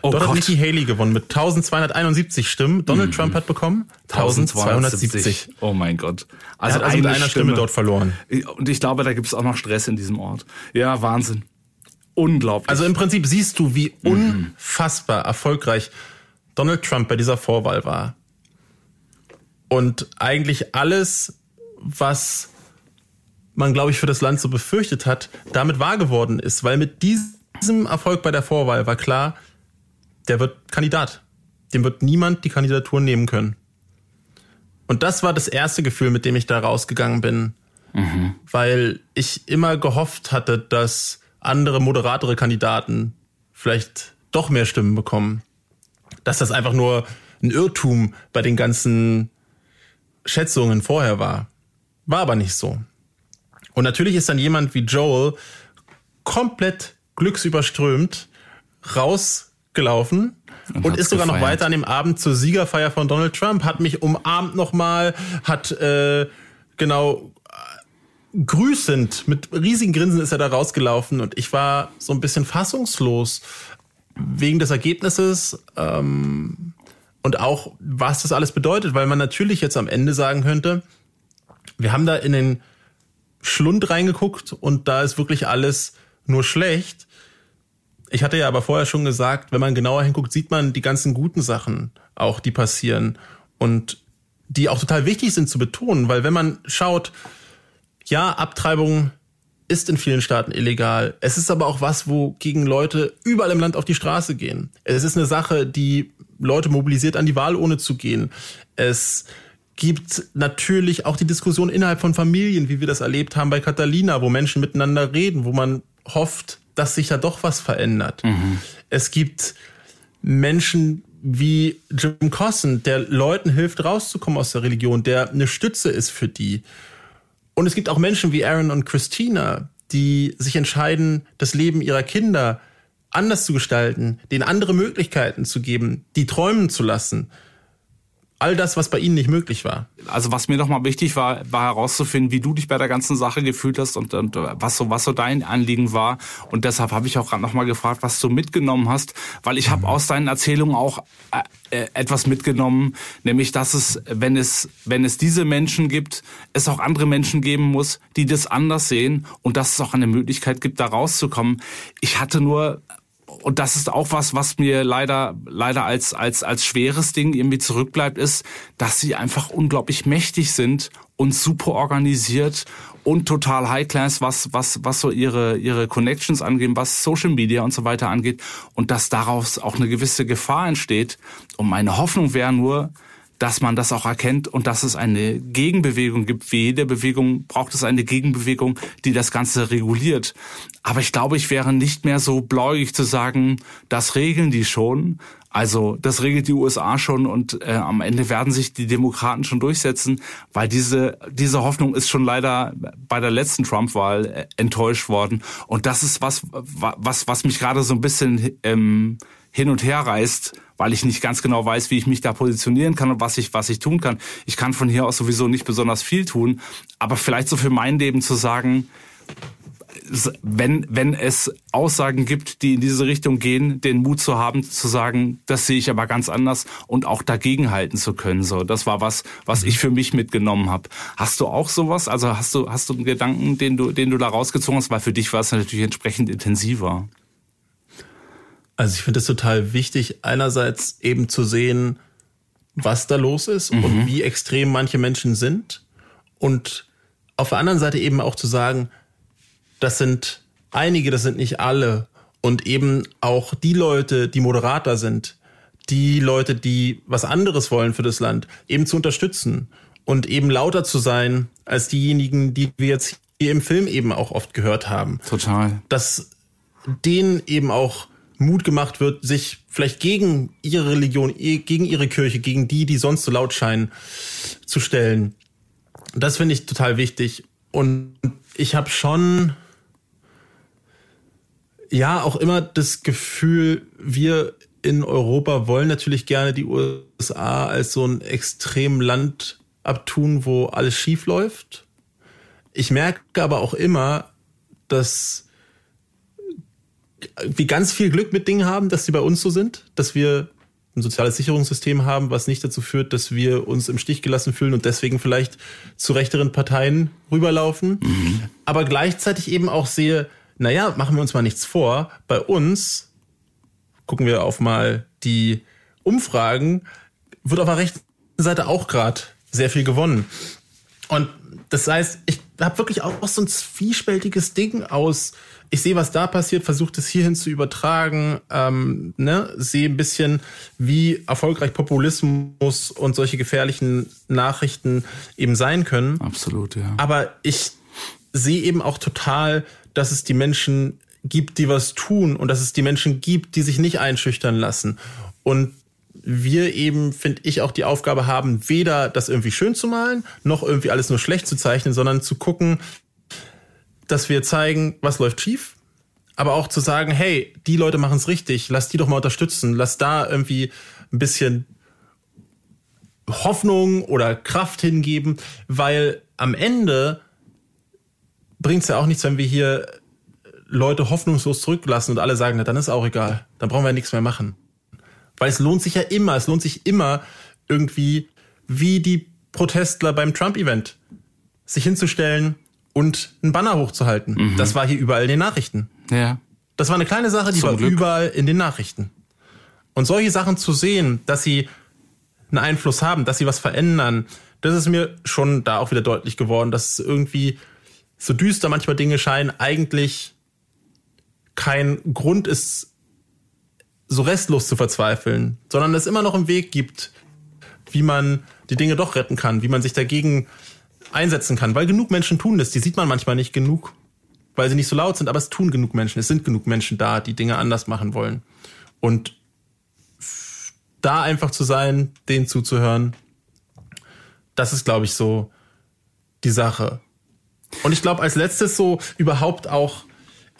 Oh dort hat Gott. Nikki Haley gewonnen mit 1271 Stimmen. Donald Trump hat bekommen 1270. Oh mein Gott. Also er hat also mit einer Stimme dort verloren. Und ich glaube, da gibt es auch noch Stress in diesem Ort. Ja, Wahnsinn. Unglaublich. Also im Prinzip siehst du, wie unfassbar erfolgreich Donald Trump bei dieser Vorwahl war. Und eigentlich alles, was man, glaube ich, für das Land so befürchtet hat, damit wahr geworden ist. Weil mit diesem Erfolg bei der Vorwahl war klar, der wird Kandidat. Dem wird niemand die Kandidatur nehmen können. Und das war das erste Gefühl, mit dem ich da rausgegangen bin. Weil ich immer gehofft hatte, dass andere moderatere Kandidaten vielleicht doch mehr Stimmen bekommen. Dass das einfach nur ein Irrtum bei den ganzen Schätzungen vorher war. War aber nicht so. Und natürlich ist dann jemand wie Joel komplett glücksüberströmt rausgelaufen und, hat's ist sogar noch gefeiert. weiter an dem Abend zur Siegerfeier von Donald Trump, hat mich umarmt nochmal, hat äh, genau äh, grüßend, mit riesigen Grinsen ist er da rausgelaufen und ich war so ein bisschen fassungslos, wegen des Ergebnisses ähm, und auch, was das alles bedeutet, weil man natürlich jetzt am Ende sagen könnte, wir haben da in den Schlund reingeguckt und da ist wirklich alles nur schlecht. Ich hatte ja aber vorher schon gesagt, wenn man genauer hinguckt, sieht man die ganzen guten Sachen auch, die passieren und die auch total wichtig sind zu betonen, weil wenn man schaut, ja, Abtreibung ist in vielen Staaten illegal. Es ist aber auch was, wo gegen Leute überall im Land auf die Straße gehen. Es ist eine Sache, die Leute mobilisiert, an die Wahl ohne zu gehen. Es gibt natürlich auch die Diskussion innerhalb von Familien, wie wir das erlebt haben bei Catalina, wo Menschen miteinander reden, wo man hofft, dass sich da doch was verändert. Mhm. Es gibt Menschen wie Jim Cossen, der Leuten hilft, rauszukommen aus der Religion, der eine Stütze ist für die. Und es gibt auch Menschen wie Aaron und Christina, die sich entscheiden, das Leben ihrer Kinder anders zu gestalten, denen andere Möglichkeiten zu geben, die träumen zu lassen all das, was bei Ihnen nicht möglich war. Also was mir nochmal wichtig war, war herauszufinden, wie du dich bei der ganzen Sache gefühlt hast und, und was so was so dein Anliegen war. Und deshalb habe ich auch gerade nochmal gefragt, was du mitgenommen hast, weil ich habe aus deinen Erzählungen auch äh, äh, etwas mitgenommen, nämlich dass es, wenn es wenn es diese Menschen gibt, es auch andere Menschen geben muss, die das anders sehen und dass es auch eine Möglichkeit gibt, da rauszukommen. Ich hatte nur und das ist auch was, was mir leider, leider als, als, als schweres Ding irgendwie zurückbleibt, ist, dass sie einfach unglaublich mächtig sind und super organisiert und total high class, was, was, was so ihre, ihre Connections angehen, was Social Media und so weiter angeht und dass daraus auch eine gewisse Gefahr entsteht. Und meine Hoffnung wäre nur, dass man das auch erkennt und dass es eine Gegenbewegung gibt. Wie jede Bewegung braucht es eine Gegenbewegung, die das Ganze reguliert. Aber ich glaube, ich wäre nicht mehr so bläugig zu sagen, das regeln die schon. Also das regelt die USA schon und äh, am Ende werden sich die Demokraten schon durchsetzen, weil diese diese Hoffnung ist schon leider bei der letzten Trump-Wahl äh, enttäuscht worden und das ist was was was mich gerade so ein bisschen ähm, hin und her reißt, weil ich nicht ganz genau weiß, wie ich mich da positionieren kann und was ich, was ich tun kann. Ich kann von hier aus sowieso nicht besonders viel tun, aber vielleicht so für mein Leben zu sagen, wenn, wenn es Aussagen gibt, die in diese Richtung gehen, den Mut zu haben, zu sagen, das sehe ich aber ganz anders und auch dagegen halten zu können. So, das war was, was ich für mich mitgenommen habe. Hast du auch sowas? Also hast du, hast du einen Gedanken, den du, den du da rausgezogen hast? Weil für dich war es natürlich entsprechend intensiver. Also ich finde es total wichtig, einerseits eben zu sehen, was da los ist mhm. und wie extrem manche Menschen sind. Und auf der anderen Seite eben auch zu sagen, das sind einige, das sind nicht alle. Und eben auch die Leute, die Moderator sind, die Leute, die was anderes wollen für das Land, eben zu unterstützen und eben lauter zu sein als diejenigen, die wir jetzt hier im Film eben auch oft gehört haben. Total. Dass denen eben auch Mut gemacht wird, sich vielleicht gegen ihre Religion, gegen ihre Kirche, gegen die, die sonst so laut scheinen, zu stellen. Das finde ich total wichtig. Und ich habe schon, ja, auch immer das Gefühl, wir in Europa wollen natürlich gerne die USA als so ein extrem Land abtun, wo alles schief läuft. Ich merke aber auch immer, dass wir ganz viel Glück mit Dingen haben, dass sie bei uns so sind, dass wir ein soziales Sicherungssystem haben, was nicht dazu führt, dass wir uns im Stich gelassen fühlen und deswegen vielleicht zu rechteren Parteien rüberlaufen. Mhm. Aber gleichzeitig eben auch sehe, naja, machen wir uns mal nichts vor. Bei uns, gucken wir auf mal die Umfragen, wird auf der rechten Seite auch gerade sehr viel gewonnen. Und das heißt, ich habe wirklich auch so ein zwiespältiges Ding aus ich sehe, was da passiert, versuche das hierhin zu übertragen, ähm, ne, sehe ein bisschen, wie erfolgreich Populismus und solche gefährlichen Nachrichten eben sein können. Absolut, ja. Aber ich sehe eben auch total, dass es die Menschen gibt, die was tun und dass es die Menschen gibt, die sich nicht einschüchtern lassen. Und wir eben, finde ich, auch die Aufgabe haben, weder das irgendwie schön zu malen, noch irgendwie alles nur schlecht zu zeichnen, sondern zu gucken, dass wir zeigen, was läuft schief, aber auch zu sagen, hey, die Leute machen es richtig, lass die doch mal unterstützen, lass da irgendwie ein bisschen Hoffnung oder Kraft hingeben, weil am Ende bringt es ja auch nichts, wenn wir hier Leute hoffnungslos zurücklassen und alle sagen, na, dann ist auch egal, dann brauchen wir nichts mehr machen. Weil es lohnt sich ja immer, es lohnt sich immer irgendwie wie die Protestler beim Trump-Event, sich hinzustellen und einen Banner hochzuhalten. Mhm. Das war hier überall in den Nachrichten. Ja. Das war eine kleine Sache, die Zum war Glück. überall in den Nachrichten. Und solche Sachen zu sehen, dass sie einen Einfluss haben, dass sie was verändern, das ist mir schon da auch wieder deutlich geworden, dass irgendwie so düster manchmal Dinge scheinen, eigentlich kein Grund ist, so restlos zu verzweifeln, sondern es immer noch einen Weg gibt, wie man die Dinge doch retten kann, wie man sich dagegen einsetzen kann, weil genug Menschen tun das, die sieht man manchmal nicht genug, weil sie nicht so laut sind, aber es tun genug Menschen, es sind genug Menschen da, die Dinge anders machen wollen. Und da einfach zu sein, denen zuzuhören, das ist, glaube ich, so die Sache. Und ich glaube, als letztes so überhaupt auch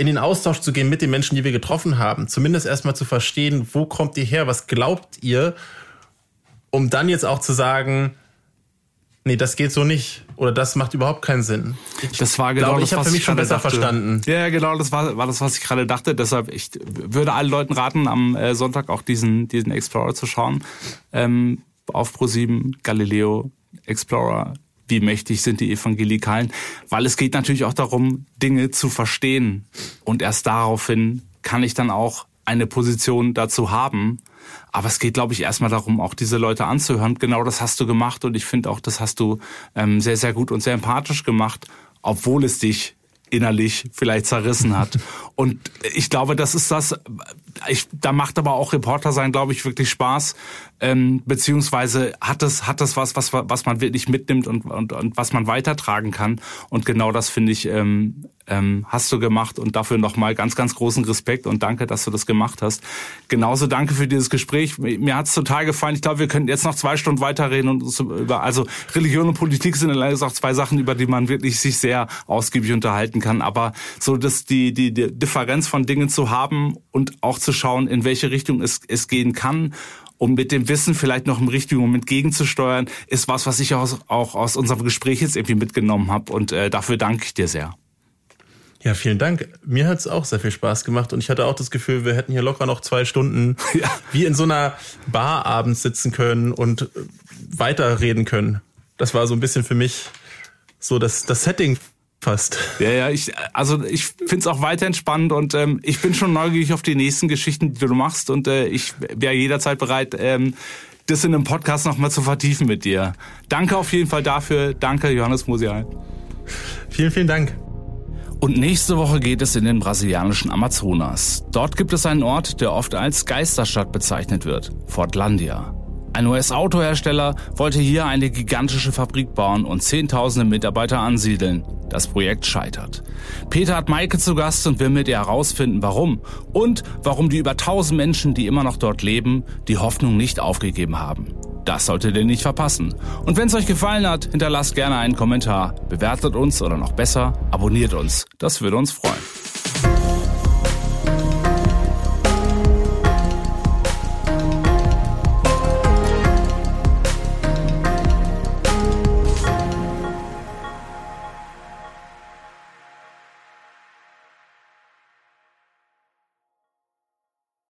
in den Austausch zu gehen mit den Menschen, die wir getroffen haben, zumindest erstmal zu verstehen, wo kommt ihr her, was glaubt ihr, um dann jetzt auch zu sagen, nee, das geht so nicht oder das macht überhaupt keinen Sinn. Ich das war genau glaube, das, ich habe für mich schon besser dachte. verstanden. Ja, genau, das war, war das, was ich gerade dachte. Deshalb, ich würde allen Leuten raten, am äh, Sonntag auch diesen, diesen Explorer zu schauen. Ähm, auf Pro7, Galileo, Explorer, wie mächtig sind die Evangelikalen, weil es geht natürlich auch darum, Dinge zu verstehen. Und erst daraufhin kann ich dann auch eine Position dazu haben. Aber es geht, glaube ich, erstmal darum, auch diese Leute anzuhören. Genau das hast du gemacht und ich finde auch, das hast du ähm, sehr, sehr gut und sehr empathisch gemacht, obwohl es dich innerlich vielleicht zerrissen hat. Und ich glaube, das ist das, ich, da macht aber auch Reporter sein, glaube ich, wirklich Spaß, ähm, beziehungsweise hat das, hat das was, was, was man wirklich mitnimmt und, und, und was man weitertragen kann. Und genau das finde ich, ähm, ähm, hast du gemacht und dafür nochmal ganz, ganz großen Respekt und danke, dass du das gemacht hast. Genauso danke für dieses Gespräch. Mir hat's total gefallen. Ich glaube, wir könnten jetzt noch zwei Stunden weiterreden und über, also Religion und Politik sind leider auch zwei Sachen, über die man wirklich sich sehr ausgiebig unterhalten kann. Aber so, dass die, die, die Differenz von Dingen zu haben und auch zu schauen, in welche Richtung es, es gehen kann um mit dem Wissen vielleicht noch im richtigen Moment gegenzusteuern, ist was, was ich auch, auch aus unserem Gespräch jetzt irgendwie mitgenommen habe. Und äh, dafür danke ich dir sehr. Ja, vielen Dank. Mir hat es auch sehr viel Spaß gemacht und ich hatte auch das Gefühl, wir hätten hier locker noch zwei Stunden ja. wie in so einer Bar abends sitzen können und weiterreden können. Das war so ein bisschen für mich so das, das Setting fast. Ja, ja, ich, also ich find's auch weiterhin spannend und ähm, ich bin schon neugierig auf die nächsten Geschichten, die du machst und äh, ich wäre jederzeit bereit, ähm, das in einem Podcast nochmal zu vertiefen mit dir. Danke auf jeden Fall dafür. Danke, Johannes Musial. Vielen, vielen Dank. Und nächste Woche geht es in den brasilianischen Amazonas. Dort gibt es einen Ort, der oft als Geisterstadt bezeichnet wird, Fortlandia. Ein US-Autohersteller wollte hier eine gigantische Fabrik bauen und zehntausende Mitarbeiter ansiedeln. Das Projekt scheitert. Peter hat Maike zu Gast und will mit ihr herausfinden, warum und warum die über tausend Menschen, die immer noch dort leben, die Hoffnung nicht aufgegeben haben. Das solltet ihr nicht verpassen. Und wenn es euch gefallen hat, hinterlasst gerne einen Kommentar, bewertet uns oder noch besser, abonniert uns. Das würde uns freuen.